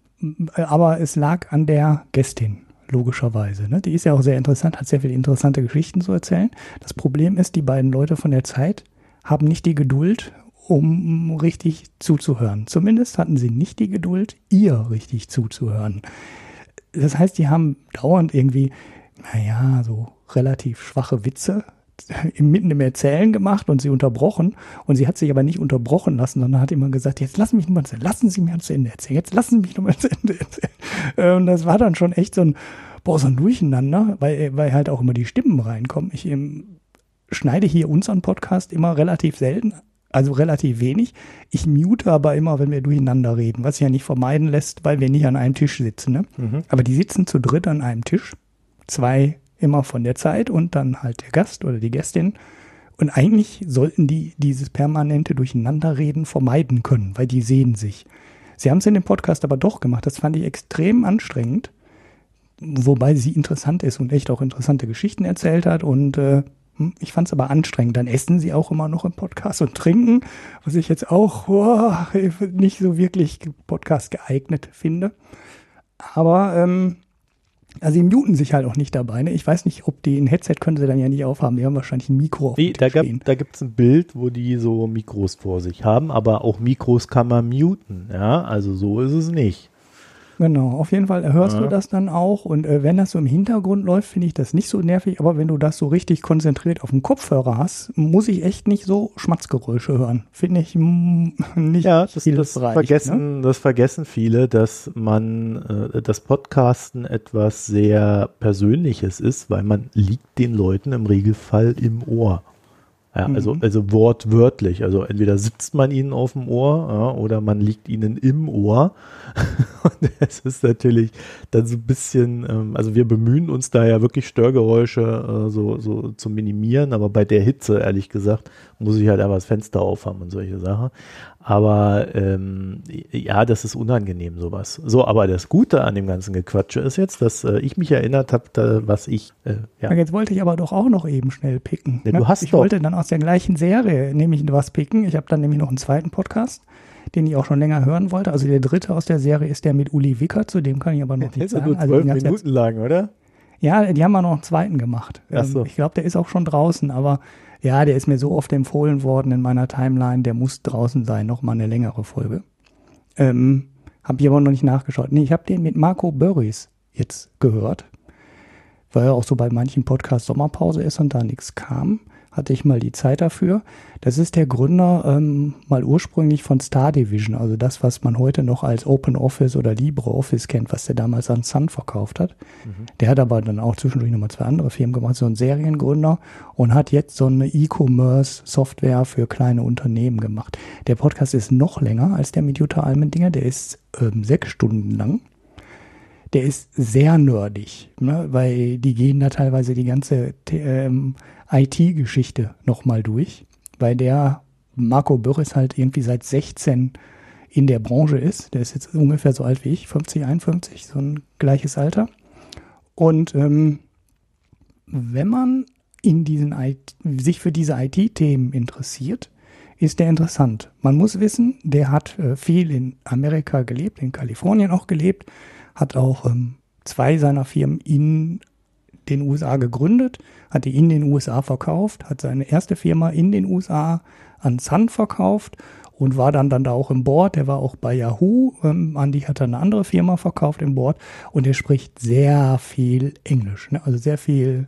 aber es lag an der Gästin, logischerweise. Ne? Die ist ja auch sehr interessant, hat sehr viele interessante Geschichten zu erzählen. Das Problem ist, die beiden Leute von der Zeit haben nicht die Geduld um richtig zuzuhören. Zumindest hatten sie nicht die Geduld, ihr richtig zuzuhören. Das heißt, die haben dauernd irgendwie, naja, so relativ schwache Witze mitten im Erzählen gemacht und sie unterbrochen. Und sie hat sich aber nicht unterbrochen lassen, sondern hat immer gesagt, jetzt lassen mich mal erzählen, lassen Sie mir zu Ende erzählen, jetzt lassen Sie mich nur mal zu Ende erzählen. Und das war dann schon echt so ein, boah, so ein Durcheinander, weil, weil halt auch immer die Stimmen reinkommen. Ich ähm, schneide hier unseren Podcast immer relativ selten also relativ wenig. Ich mute aber immer, wenn wir durcheinander reden, was sich ja nicht vermeiden lässt, weil wir nicht an einem Tisch sitzen. Ne? Mhm. Aber die sitzen zu dritt an einem Tisch. Zwei immer von der Zeit und dann halt der Gast oder die Gästin. Und eigentlich sollten die dieses permanente Durcheinanderreden vermeiden können, weil die sehen sich. Sie haben es in dem Podcast aber doch gemacht. Das fand ich extrem anstrengend. Wobei sie interessant ist und echt auch interessante Geschichten erzählt hat und äh, hm, ich fand es aber anstrengend. Dann essen sie auch immer noch im Podcast und trinken, was ich jetzt auch oh, nicht so wirklich Podcast geeignet finde. Aber ähm, also sie muten sich halt auch nicht dabei. Ne? Ich weiß nicht, ob die ein Headset können sie dann ja nicht aufhaben. Die haben wahrscheinlich ein Mikro. Nee, da, gab, da gibt es ein Bild, wo die so Mikros vor sich haben, aber auch Mikros kann man muten. Ja, also so ist es nicht. Genau, auf jeden Fall hörst ja. du das dann auch und äh, wenn das so im Hintergrund läuft, finde ich das nicht so nervig, aber wenn du das so richtig konzentriert auf dem Kopfhörer hast, muss ich echt nicht so Schmatzgeräusche hören. Finde ich mm, nicht ja, das, das vergessen, ne? das vergessen viele, dass man äh, das Podcasten etwas sehr Persönliches ist, weil man liegt den Leuten im Regelfall im Ohr. Ja, also, mhm. also wortwörtlich. Also entweder sitzt man ihnen auf dem Ohr ja, oder man liegt ihnen im Ohr. Und es ist natürlich dann so ein bisschen, ähm, also wir bemühen uns da ja wirklich Störgeräusche äh, so, so zu minimieren, aber bei der Hitze, ehrlich gesagt, muss ich halt einfach das Fenster aufhaben und solche Sachen. Aber ähm, ja, das ist unangenehm, sowas. So, aber das Gute an dem ganzen Gequatsche ist jetzt, dass äh, ich mich erinnert habe, was ich. Äh, ja. Jetzt wollte ich aber doch auch noch eben schnell picken. Ja, ne? du hast ich doch. wollte dann aus der gleichen Serie nämlich was picken. Ich habe dann nämlich noch einen zweiten Podcast den ich auch schon länger hören wollte. Also der dritte aus der Serie ist der mit Uli Wicker, zu dem kann ich aber noch ja, nichts sagen. Nur also zwölf also Minuten lang, oder? Ja, die haben wir noch einen zweiten gemacht. Ach so. Ähm, ich glaube, der ist auch schon draußen, aber ja, der ist mir so oft empfohlen worden in meiner Timeline, der muss draußen sein, nochmal eine längere Folge. Ähm, habe ich aber noch nicht nachgeschaut. Nee, ich habe den mit Marco Börries jetzt gehört, weil er auch so bei manchen Podcasts Sommerpause ist und da nichts kam hatte ich mal die Zeit dafür. Das ist der Gründer ähm, mal ursprünglich von Star Division, also das, was man heute noch als Open Office oder LibreOffice kennt, was der damals an Sun verkauft hat. Mhm. Der hat aber dann auch zwischendurch nochmal zwei andere Firmen gemacht, so ein Seriengründer und hat jetzt so eine E-Commerce-Software für kleine Unternehmen gemacht. Der Podcast ist noch länger als der mit Jutta Almendinger, der ist ähm, sechs Stunden lang der ist sehr nerdig, ne? weil die gehen da teilweise die ganze ähm, IT-Geschichte nochmal durch, weil der Marco Börr ist halt irgendwie seit 16 in der Branche ist. Der ist jetzt ungefähr so alt wie ich, 50, 51, so ein gleiches Alter. Und ähm, wenn man in diesen IT, sich für diese IT-Themen interessiert, ist der interessant. Man muss wissen, der hat äh, viel in Amerika gelebt, in Kalifornien auch gelebt, hat auch ähm, zwei seiner Firmen in den USA gegründet, hat die in den USA verkauft, hat seine erste Firma in den USA an Sun verkauft und war dann, dann da auch im Board. Der war auch bei Yahoo. Ähm, Andy hat dann eine andere Firma verkauft im Board und er spricht sehr viel Englisch. Ne? Also sehr viel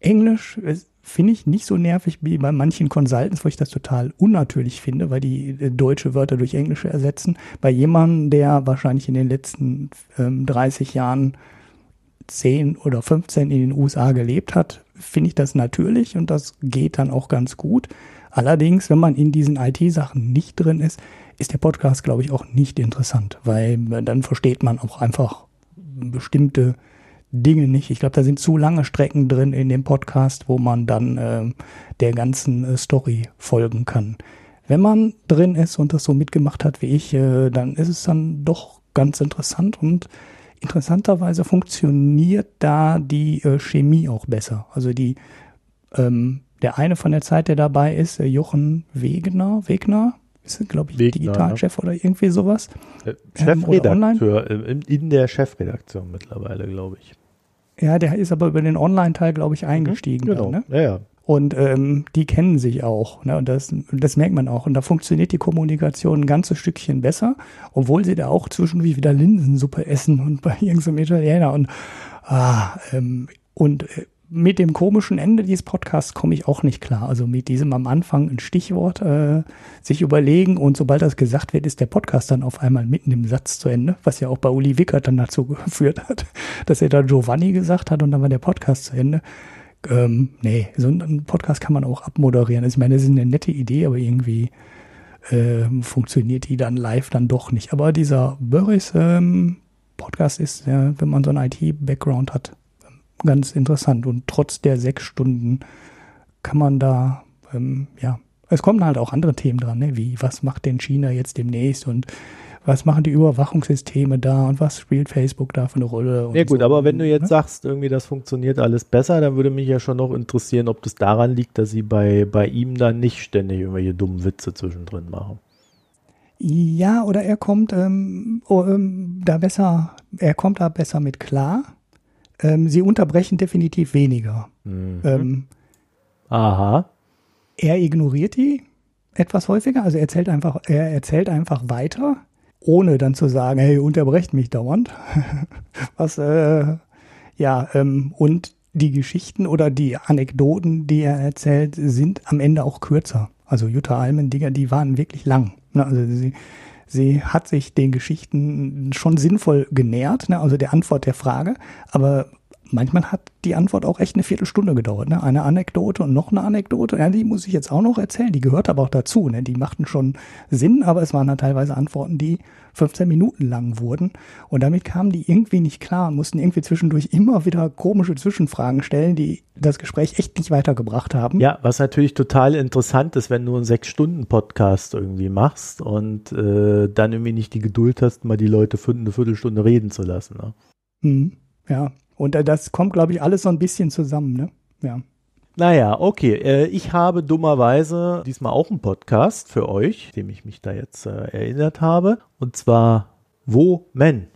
Englisch. Finde ich nicht so nervig wie bei manchen Consultants, wo ich das total unnatürlich finde, weil die äh, deutsche Wörter durch englische ersetzen. Bei jemandem, der wahrscheinlich in den letzten ähm, 30 Jahren 10 oder 15 in den USA gelebt hat, finde ich das natürlich und das geht dann auch ganz gut. Allerdings, wenn man in diesen IT-Sachen nicht drin ist, ist der Podcast, glaube ich, auch nicht interessant, weil dann versteht man auch einfach bestimmte Dinge nicht. Ich glaube, da sind zu lange Strecken drin in dem Podcast, wo man dann äh, der ganzen äh, Story folgen kann. Wenn man drin ist und das so mitgemacht hat wie ich, äh, dann ist es dann doch ganz interessant und interessanterweise funktioniert da die äh, Chemie auch besser. Also die ähm, der eine von der Zeit, der dabei ist, äh, Jochen Wegner, Wegner, ist glaube ich Wegner, Digitalchef ja. oder irgendwie sowas. Äh, ähm, Chefredakteur ähm, in, in, der Chefredaktion mittlerweile, glaube ich. Ja, der ist aber über den Online-Teil, glaube ich, mhm, eingestiegen. Genau. Dann, ne? ja, ja. Und ähm, die kennen sich auch. Ne? Und das, das merkt man auch. Und da funktioniert die Kommunikation ein ganzes Stückchen besser, obwohl sie da auch zwischendurch wieder Linsensuppe essen und bei irgendeinem Italiener. Und, ah, ähm, und äh, mit dem komischen Ende dieses Podcasts komme ich auch nicht klar. Also mit diesem am Anfang ein Stichwort äh, sich überlegen und sobald das gesagt wird, ist der Podcast dann auf einmal mitten im Satz zu Ende, was ja auch bei Uli Wickert dann dazu geführt hat, dass er da Giovanni gesagt hat und dann war der Podcast zu Ende. Ähm, nee, so einen Podcast kann man auch abmoderieren. Also ich meine, das ist eine nette Idee, aber irgendwie äh, funktioniert die dann live dann doch nicht. Aber dieser Boris ähm, Podcast ist, ja, wenn man so einen IT-Background hat, ganz interessant. Und trotz der sechs Stunden kann man da, ähm, ja, es kommen halt auch andere Themen dran, ne? wie was macht denn China jetzt demnächst und was machen die Überwachungssysteme da und was spielt Facebook da für eine Rolle? ja gut, so. aber wenn du jetzt ne? sagst, irgendwie das funktioniert alles besser, dann würde mich ja schon noch interessieren, ob das daran liegt, dass sie bei, bei ihm dann nicht ständig irgendwelche dummen Witze zwischendrin machen. Ja, oder er kommt ähm, oh, ähm, da besser, er kommt da besser mit klar. Ähm, sie unterbrechen definitiv weniger. Mhm. Ähm, Aha. Er ignoriert die etwas häufiger, also er erzählt einfach, er erzählt einfach weiter, ohne dann zu sagen, hey, unterbrecht mich dauernd. Was, äh, ja, ähm, und die Geschichten oder die Anekdoten, die er erzählt, sind am Ende auch kürzer. Also Jutta Almendinger, die waren wirklich lang. Ne? Also sie, sie hat sich den Geschichten schon sinnvoll genähert, ne? also der Antwort der Frage, aber manchmal hat die Antwort auch echt eine Viertelstunde gedauert. Ne? Eine Anekdote und noch eine Anekdote. Ja, die muss ich jetzt auch noch erzählen. Die gehört aber auch dazu. Ne? Die machten schon Sinn, aber es waren dann teilweise Antworten, die 15 Minuten lang wurden. Und damit kamen die irgendwie nicht klar und mussten irgendwie zwischendurch immer wieder komische Zwischenfragen stellen, die das Gespräch echt nicht weitergebracht haben. Ja, was natürlich total interessant ist, wenn du einen Sechs-Stunden-Podcast irgendwie machst und äh, dann irgendwie nicht die Geduld hast, mal die Leute eine Viertelstunde reden zu lassen. Ne? Hm, ja, und äh, das kommt, glaube ich, alles so ein bisschen zusammen, ne? Ja. Naja, okay. Äh, ich habe dummerweise diesmal auch einen Podcast für euch, dem ich mich da jetzt äh, erinnert habe. Und zwar Wo Men.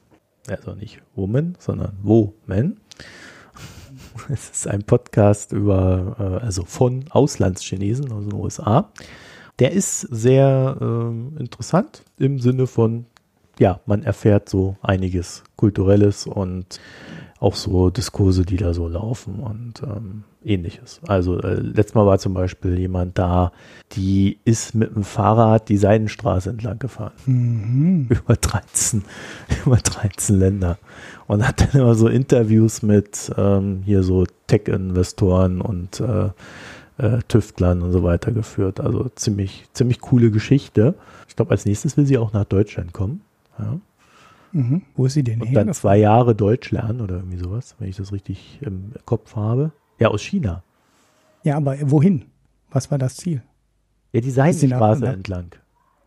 Also nicht Woman, sondern Wo Men. Es ist ein Podcast über, also von Auslandschinesen aus den USA. Der ist sehr äh, interessant im Sinne von, ja, man erfährt so einiges Kulturelles und auch so Diskurse, die da so laufen und ähm, ähnliches. Also äh, letztes Mal war zum Beispiel jemand da, die ist mit dem Fahrrad die Seidenstraße entlang gefahren. Mhm. Über 13, über 13 Länder. Und hat dann immer so Interviews mit ähm, hier so Tech-Investoren und äh, äh, Tüftlern und so weiter geführt. Also ziemlich, ziemlich coole Geschichte. Ich glaube, als nächstes will sie auch nach Deutschland kommen. Ja. Mhm. Wo ist sie denn Und dann zwei Jahre Deutsch lernen oder irgendwie sowas, wenn ich das richtig im Kopf habe. Ja, aus China. Ja, aber wohin? Was war das Ziel? Ja, die Seidenstraße entlang.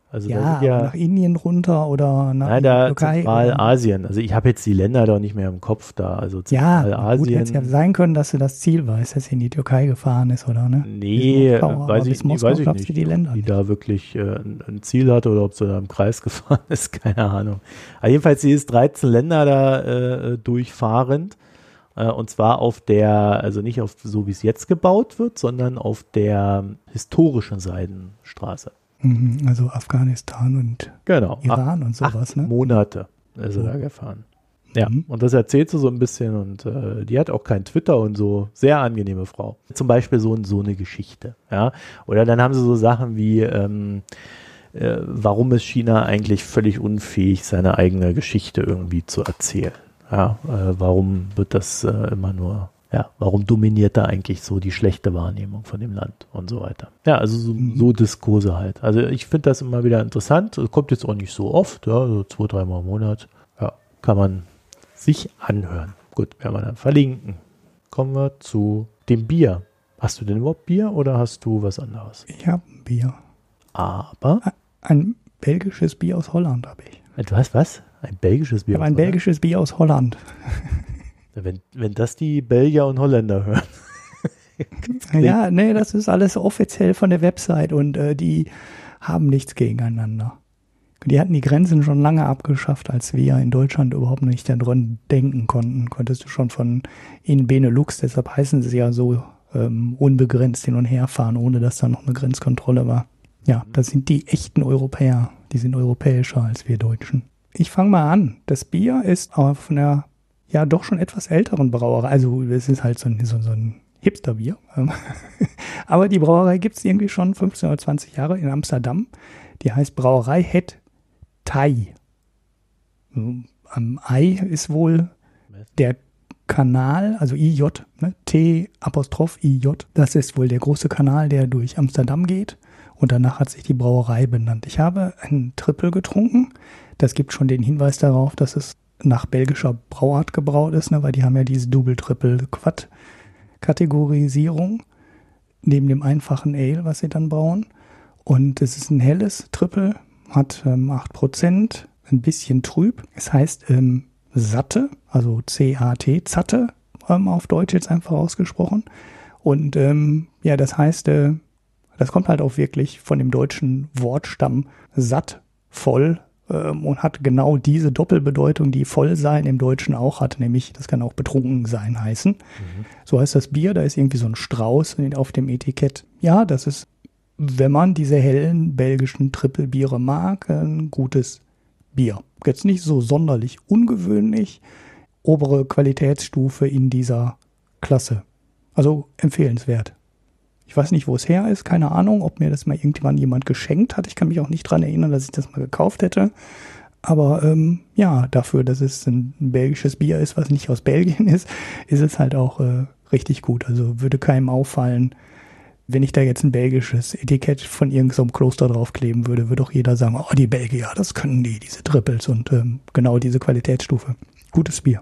Also ja, ja nach Indien runter oder nach nein, da Türkei. Zentralasien. Also ich habe jetzt die Länder doch nicht mehr im Kopf da. Also Ja, gut, hätte ja sein können, dass du das Ziel weißt, dass sie in die Türkei gefahren ist, oder? Ne? Nee, Moskau, weiß ich, Moskau, weiß ich nicht, die Länder ob die da wirklich äh, ein, Ziel hatte oder ob sie da im Kreis gefahren ist, keine Ahnung. Aber jedenfalls, sie ist 13 Länder da äh, durchfahrend. Äh, und zwar auf der, also nicht auf so wie es jetzt gebaut wird, sondern auf der historischen Seidenstraße. Mhm, also Afghanistan und genau, Iran acht, und sowas, ne? Monate ist er oh. da gefahren. Ja, mhm. und das erzählt sie so ein bisschen und äh, die hat auch kein Twitter und so. Sehr angenehme Frau. Zum Beispiel so, so eine Geschichte. Ja, oder dann haben sie so Sachen wie, ähm, äh, warum ist China eigentlich völlig unfähig, seine eigene Geschichte irgendwie zu erzählen? Ja, äh, warum wird das äh, immer nur ja, warum dominiert da eigentlich so die schlechte Wahrnehmung von dem Land und so weiter. Ja, also so, mhm. so Diskurse halt. Also ich finde das immer wieder interessant. Kommt jetzt auch nicht so oft, ja, so zwei, dreimal im Monat. Ja, kann man sich anhören. Gut, werden wir dann verlinken. Kommen wir zu dem Bier. Hast du denn überhaupt Bier oder hast du was anderes? Ich habe ein Bier. Aber? Ein belgisches Bier aus Holland habe ich. Du hast was? Ein belgisches Bier? Ich habe ein belgisches Bier aus Holland. Wenn, wenn das die Belgier und Holländer hören. ja, nee, das ist alles offiziell von der Website und äh, die haben nichts gegeneinander. Die hatten die Grenzen schon lange abgeschafft, als wir in Deutschland überhaupt nicht daran denken konnten. Konntest du schon von in Benelux, deshalb heißen sie ja so ähm, unbegrenzt hin und her fahren, ohne dass da noch eine Grenzkontrolle war. Ja, mhm. das sind die echten Europäer. Die sind europäischer als wir Deutschen. Ich fange mal an. Das Bier ist auf einer ja doch schon etwas älteren Brauerei. Also es ist halt so ein, so, so ein Hipsterbier. Aber die Brauerei gibt es irgendwie schon 15 oder 20 Jahre in Amsterdam. Die heißt Brauerei Het Thai. Am Ei ist wohl der Kanal, also IJ, ne? T Apostroph IJ. Das ist wohl der große Kanal, der durch Amsterdam geht. Und danach hat sich die Brauerei benannt. Ich habe einen Triple getrunken. Das gibt schon den Hinweis darauf, dass es nach belgischer Brauart gebraut ist, ne, weil die haben ja diese Double-Triple-Quad-Kategorisierung neben dem einfachen Ale, was sie dann brauen. Und es ist ein helles Triple, hat ähm, 8%, ein bisschen trüb. Es heißt ähm, Satte, also C-A-T, Zatte, ähm, auf Deutsch jetzt einfach ausgesprochen. Und ähm, ja, das heißt, äh, das kommt halt auch wirklich von dem deutschen Wortstamm satt, voll, ähm, und hat genau diese Doppelbedeutung, die voll sein im Deutschen auch hat, nämlich das kann auch betrunken sein heißen. Mhm. So heißt das Bier, da ist irgendwie so ein Strauß auf dem Etikett. Ja, das ist, wenn man diese hellen belgischen Trippelbiere mag, ein gutes Bier. Jetzt nicht so sonderlich ungewöhnlich, obere Qualitätsstufe in dieser Klasse. Also empfehlenswert. Ich weiß nicht, wo es her ist, keine Ahnung, ob mir das mal irgendwann jemand geschenkt hat. Ich kann mich auch nicht dran erinnern, dass ich das mal gekauft hätte. Aber ähm, ja, dafür, dass es ein belgisches Bier ist, was nicht aus Belgien ist, ist es halt auch äh, richtig gut. Also würde keinem auffallen, wenn ich da jetzt ein belgisches Etikett von irgendeinem Kloster draufkleben würde, würde auch jeder sagen, oh, die Belgier, das können die, diese Triples und ähm, genau diese Qualitätsstufe. Gutes Bier.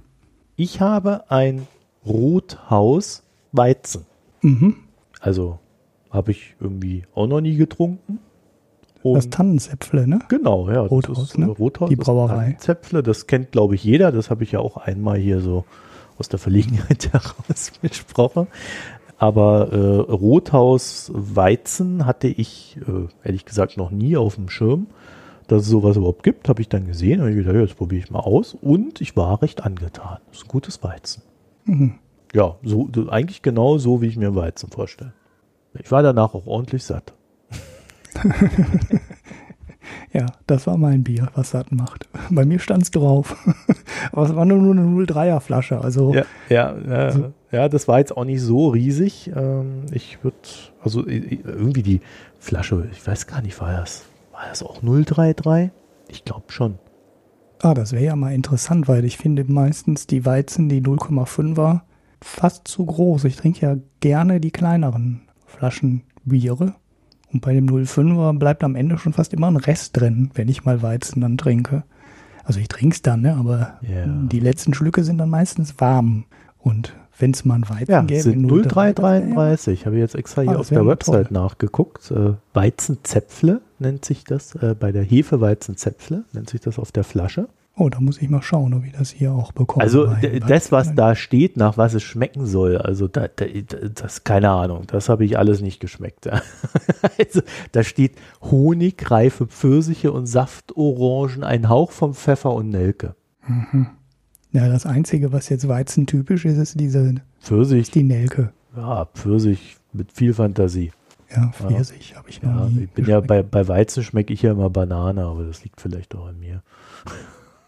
Ich habe ein Rothaus Weizen. Mhm. Also habe ich irgendwie auch noch nie getrunken. Und das Tannenzäpfle, ne? Genau, ja. Rothaus, ne? Rothaus, Die Brauerei. Tannenzäpfle, das kennt, glaube ich, jeder. Das habe ich ja auch einmal hier so aus der Verlegenheit heraus besprochen. Aber äh, Rothaus Weizen hatte ich, äh, ehrlich gesagt, noch nie auf dem Schirm. Dass es sowas überhaupt gibt, habe ich dann gesehen. Und ich gedacht, ja, jetzt probiere ich mal aus. Und ich war recht angetan. Das ist ein gutes Weizen. Mhm. Ja, so, eigentlich genau so, wie ich mir Weizen vorstelle. Ich war danach auch ordentlich satt. ja, das war mein Bier, was satt macht. Bei mir stand es drauf. Aber es war nur eine 03er Flasche. Also, ja, ja, äh, so. ja, das war jetzt auch nicht so riesig. Ähm, ich würde, also irgendwie die Flasche, ich weiß gar nicht, war das, war das auch 033? Ich glaube schon. Ah, das wäre ja mal interessant, weil ich finde meistens die Weizen, die 0,5er, fast zu groß. Ich trinke ja gerne die kleineren Flaschen Biere. Und bei dem 05er bleibt am Ende schon fast immer ein Rest drin, wenn ich mal Weizen dann trinke. Also ich trinke es dann, ne? aber yeah. die letzten Schlücke sind dann meistens warm und wenn es mal ein Weizen ja, gäbe. Sind 0333, habe ich jetzt extra hier ah, auf der Website toll. nachgeguckt. Äh, Weizenzäpfle nennt sich das, äh, bei der Hefeweizenzäpfle nennt sich das auf der Flasche. Oh, da muss ich mal schauen, ob ich das hier auch bekomme. Also das, was da steht, nach was es schmecken soll, also da, da, das, keine Ahnung, das habe ich alles nicht geschmeckt. also, da steht Honig, reife Pfirsiche und Saftorangen, ein Hauch vom Pfeffer und Nelke. Mhm. Ja, das Einzige, was jetzt weizentypisch ist, ist diese Pfirsich. Die Nelke. Ja, Pfirsich mit viel Fantasie. Ja, Pfirsich ja. habe ich noch ja, nie. Ich bin ja bei, bei Weizen schmecke ich ja immer Banane, aber das liegt vielleicht auch an mir.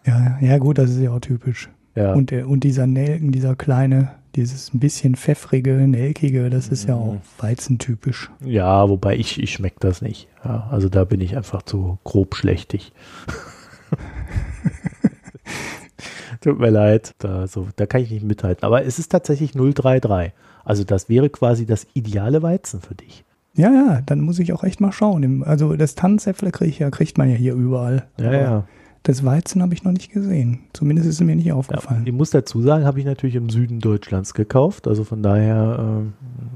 Ja, ja gut, das ist ja auch typisch. Ja. Und, und dieser Nelken, dieser kleine, dieses ein bisschen pfeffrige, nelkige, das ist ja auch mhm. weizentypisch. Ja, wobei ich, ich schmecke das nicht. Ja, also da bin ich einfach zu grob schlechtig. Tut mir leid, da, so, da kann ich nicht mithalten. Aber es ist tatsächlich 033. Also das wäre quasi das ideale Weizen für dich. Ja, ja, dann muss ich auch echt mal schauen. Also das Tannenzäpfle kriege ich ja, kriegt man ja hier überall. Ja, ja. Das Weizen habe ich noch nicht gesehen. Zumindest ist es mir nicht aufgefallen. Ja, ich muss dazu sagen, habe ich natürlich im Süden Deutschlands gekauft. Also von daher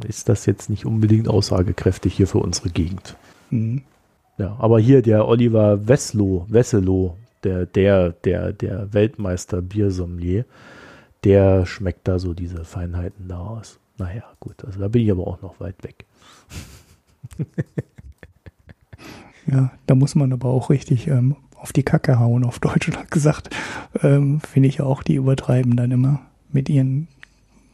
äh, ist das jetzt nicht unbedingt aussagekräftig hier für unsere Gegend. Mhm. Ja, aber hier der Oliver Wesselo, Wesselow, der, der, der, der Weltmeister Biersommelier, der schmeckt da so diese Feinheiten da aus. Naja, gut, also da bin ich aber auch noch weit weg. ja, da muss man aber auch richtig ähm, auf die Kacke hauen, auf Deutsch gesagt. Ähm, Finde ich auch, die übertreiben dann immer mit ihren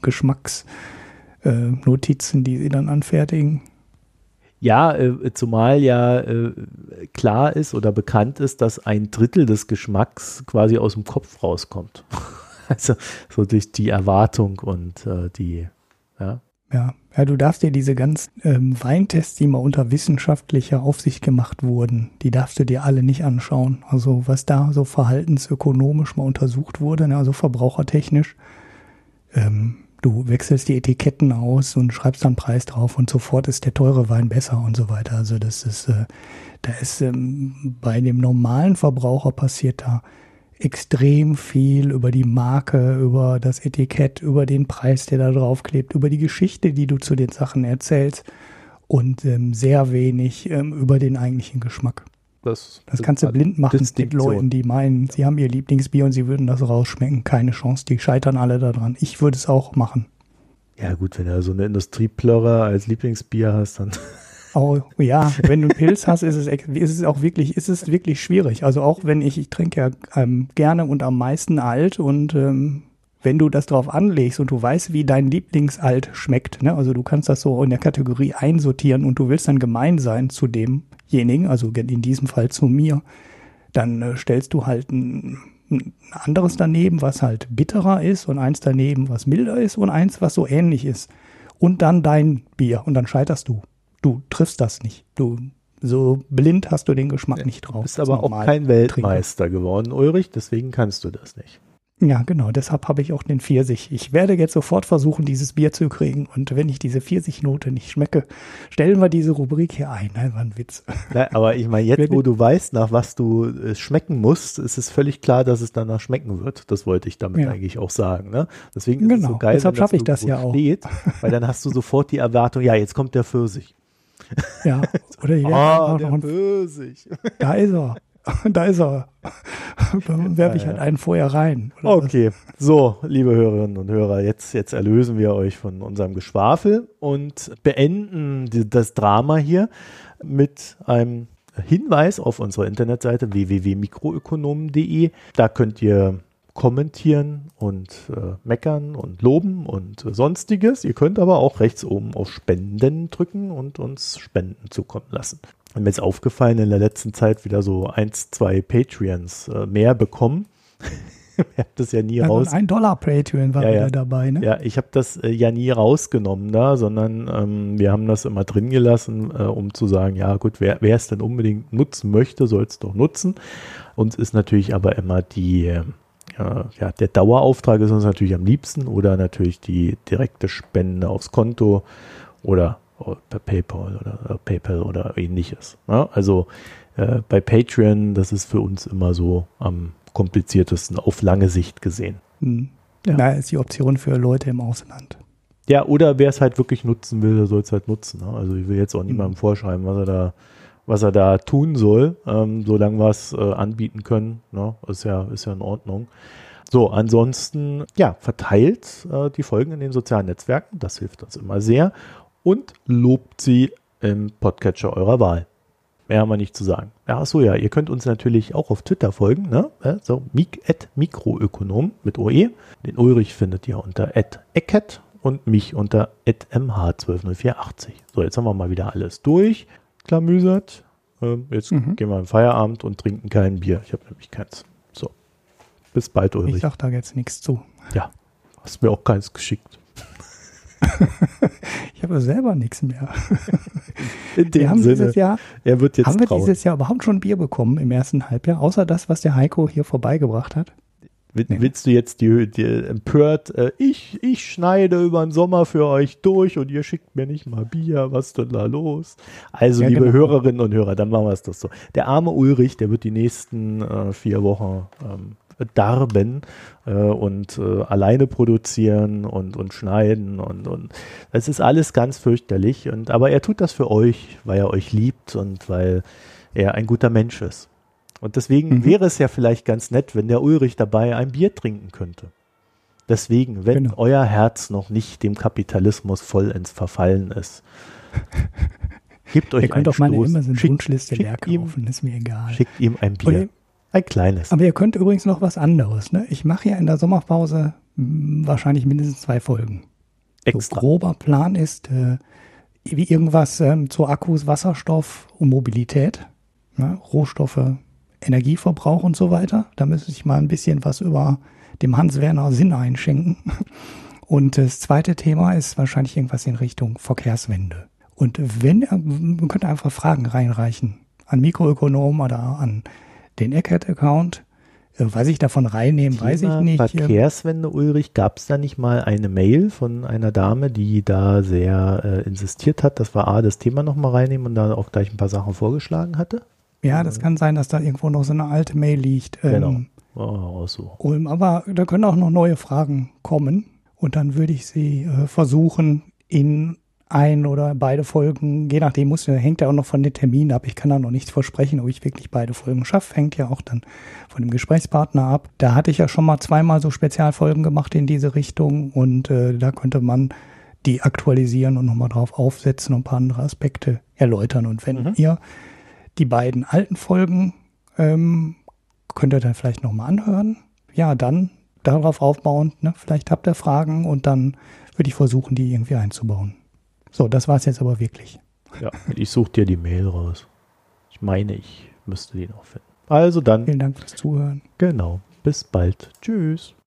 Geschmacksnotizen, äh, die sie dann anfertigen. Ja, äh, zumal ja äh, klar ist oder bekannt ist, dass ein Drittel des Geschmacks quasi aus dem Kopf rauskommt. also so durch die Erwartung und äh, die, ja. Ja, ja, du darfst dir diese ganzen ähm, Weintests, die mal unter wissenschaftlicher Aufsicht gemacht wurden, die darfst du dir alle nicht anschauen. Also was da so verhaltensökonomisch mal untersucht wurde, ne, also verbrauchertechnisch, ähm, du wechselst die Etiketten aus und schreibst dann Preis drauf und sofort ist der teure Wein besser und so weiter. Also das ist, äh, da ist ähm, bei dem normalen Verbraucher passiert da extrem viel über die Marke, über das Etikett, über den Preis, der da drauf klebt, über die Geschichte, die du zu den Sachen erzählst und ähm, sehr wenig ähm, über den eigentlichen Geschmack. Das, das kannst du blind machen mit Leuten, die meinen, sie haben ihr Lieblingsbier und sie würden das rausschmecken. Keine Chance, die scheitern alle daran. Ich würde es auch machen. Ja gut, wenn du so eine Industrieplörrer als Lieblingsbier hast, dann Oh, ja, wenn du einen Pilz hast, ist es, ist es auch wirklich, ist es wirklich schwierig. Also auch wenn ich, ich trinke ja ähm, gerne und am meisten alt und ähm, wenn du das drauf anlegst und du weißt, wie dein Lieblingsalt schmeckt, ne? also du kannst das so in der Kategorie einsortieren und du willst dann gemein sein zu demjenigen, also in diesem Fall zu mir, dann äh, stellst du halt ein, ein anderes daneben, was halt bitterer ist und eins daneben, was milder ist und eins, was so ähnlich ist. Und dann dein Bier und dann scheiterst du du triffst das nicht. Du so blind hast du den Geschmack nicht drauf. Du bist aber auch kein Weltmeister Trinker. geworden, Ulrich, deswegen kannst du das nicht. Ja, genau, deshalb habe ich auch den Pfirsich. Ich werde jetzt sofort versuchen, dieses Bier zu kriegen. Und wenn ich diese Pfirsichnote nicht schmecke, stellen wir diese Rubrik hier ein. Nein, war ein Witz. Na, aber ich meine, jetzt, wo du weißt, nach was du äh, schmecken musst, ist es völlig klar, dass es danach schmecken wird. Das wollte ich damit ja. eigentlich auch sagen. Ne? Deswegen ist genau. es so geil, deshalb schaffe ich das ja auch. Steht, weil dann hast du sofort die Erwartung, ja, jetzt kommt der Pfirsich. Ja, oder hier oh, der Bösig. Da ist er. Da ist er. Dann werfe ich halt einen vorher rein. Okay, was? so, liebe Hörerinnen und Hörer, jetzt, jetzt erlösen wir euch von unserem Geschwafel und beenden die, das Drama hier mit einem Hinweis auf unserer Internetseite www.mikroökonomen.de. Da könnt ihr kommentieren und äh, meckern und loben und äh, sonstiges. Ihr könnt aber auch rechts oben auf Spenden drücken und uns Spenden zukommen lassen. Mir ist aufgefallen, in der letzten Zeit wieder so eins, zwei Patreons äh, mehr bekommen. ich habe das ja nie also raus. Ein Dollar Patreon war ja, wieder ja. dabei, ne? Ja, ich habe das äh, ja nie rausgenommen da, sondern ähm, wir haben das immer drin gelassen, äh, um zu sagen, ja gut, wer, wer es denn unbedingt nutzen möchte, soll es doch nutzen. Uns ist natürlich aber immer die ja, der Dauerauftrag ist uns natürlich am liebsten oder natürlich die direkte Spende aufs Konto oder per PayPal oder PayPal oder ähnliches. Ja, also äh, bei Patreon, das ist für uns immer so am kompliziertesten auf lange Sicht gesehen. Hm. Ja. Da ist die Option für Leute im Ausland. Ja, oder wer es halt wirklich nutzen will, der soll es halt nutzen. Ne? Also ich will jetzt auch niemandem mhm. vorschreiben, was er da, was er da tun soll, ähm, solange wir es äh, anbieten können. Ne? Ist ja, ist ja in Ordnung. So, ansonsten, ja, verteilt äh, die Folgen in den sozialen Netzwerken, das hilft uns immer sehr und lobt sie im Podcatcher eurer Wahl. Mehr haben wir nicht zu sagen. Ja, achso, ja, ihr könnt uns natürlich auch auf Twitter folgen, ne? So, mik mikroökonom mit OE. Den Ulrich findet ihr unter ecket und mich unter mh120480. So, jetzt haben wir mal wieder alles durch. Klamüsert. Ähm, jetzt mhm. gehen wir in Feierabend und trinken kein Bier. Ich habe nämlich keins. So. Bis bald, Ulrich. Ich sag da jetzt nichts zu. Ja. Hast mir auch keins geschickt. ich habe selber nichts mehr. In dem wir haben Sinne, dieses Jahr, er wird jetzt Haben wir trauen. dieses Jahr überhaupt schon Bier bekommen im ersten Halbjahr, außer das, was der Heiko hier vorbeigebracht hat? Willst du jetzt die, die empört, äh, ich, ich schneide über den Sommer für euch durch und ihr schickt mir nicht mal Bier, was ist denn da los? Also, ja, liebe genau. Hörerinnen und Hörer, dann machen wir es doch so. Der arme Ulrich, der wird die nächsten äh, vier Wochen ähm, darben äh, und äh, alleine produzieren und, und schneiden und, und das ist alles ganz fürchterlich. Und, aber er tut das für euch, weil er euch liebt und weil er ein guter Mensch ist. Und deswegen mhm. wäre es ja vielleicht ganz nett, wenn der Ulrich dabei ein Bier trinken könnte. Deswegen, wenn genau. euer Herz noch nicht dem Kapitalismus vollends verfallen ist, gebt euch Ihr könnt auch meine Amazon-Wunschliste leer kaufen, ist mir egal. Schickt ihm ein Bier. Ihr, ein kleines. Aber ihr könnt übrigens noch was anderes. Ne? Ich mache ja in der Sommerpause hm, wahrscheinlich mindestens zwei Folgen. Extra. So grober Plan ist, äh, wie irgendwas ähm, zu Akkus, Wasserstoff und Mobilität. Ne? Rohstoffe, Energieverbrauch und so weiter. Da müsste ich mal ein bisschen was über dem Hans-Werner Sinn einschenken. Und das zweite Thema ist wahrscheinlich irgendwas in Richtung Verkehrswende. Und wenn, man könnte einfach Fragen reinreichen an Mikroökonomen oder an den Eckert-Account. Was ich davon reinnehmen, weiß ich nicht. Verkehrswende, Ulrich, gab es da nicht mal eine Mail von einer Dame, die da sehr äh, insistiert hat, dass wir A, das Thema nochmal reinnehmen und da auch gleich ein paar Sachen vorgeschlagen hatte? Ja, das kann sein, dass da irgendwo noch so eine alte Mail liegt. Ähm, genau. Oh, so. Ulm, aber da können auch noch neue Fragen kommen. Und dann würde ich sie äh, versuchen, in ein oder beide Folgen, je nachdem, muss, hängt ja auch noch von den Terminen ab. Ich kann da noch nichts versprechen, ob ich wirklich beide Folgen schaffe. Hängt ja auch dann von dem Gesprächspartner ab. Da hatte ich ja schon mal zweimal so Spezialfolgen gemacht in diese Richtung und äh, da könnte man die aktualisieren und nochmal drauf aufsetzen und ein paar andere Aspekte erläutern. Und wenn mhm. ihr die beiden alten Folgen ähm, könnt ihr dann vielleicht nochmal anhören. Ja, dann darauf aufbauend, ne? vielleicht habt ihr Fragen und dann würde ich versuchen, die irgendwie einzubauen. So, das war es jetzt aber wirklich. Ja, ich suche dir die Mail raus. Ich meine, ich müsste die noch finden. Also dann. Vielen Dank fürs Zuhören. Genau. Bis bald. Tschüss.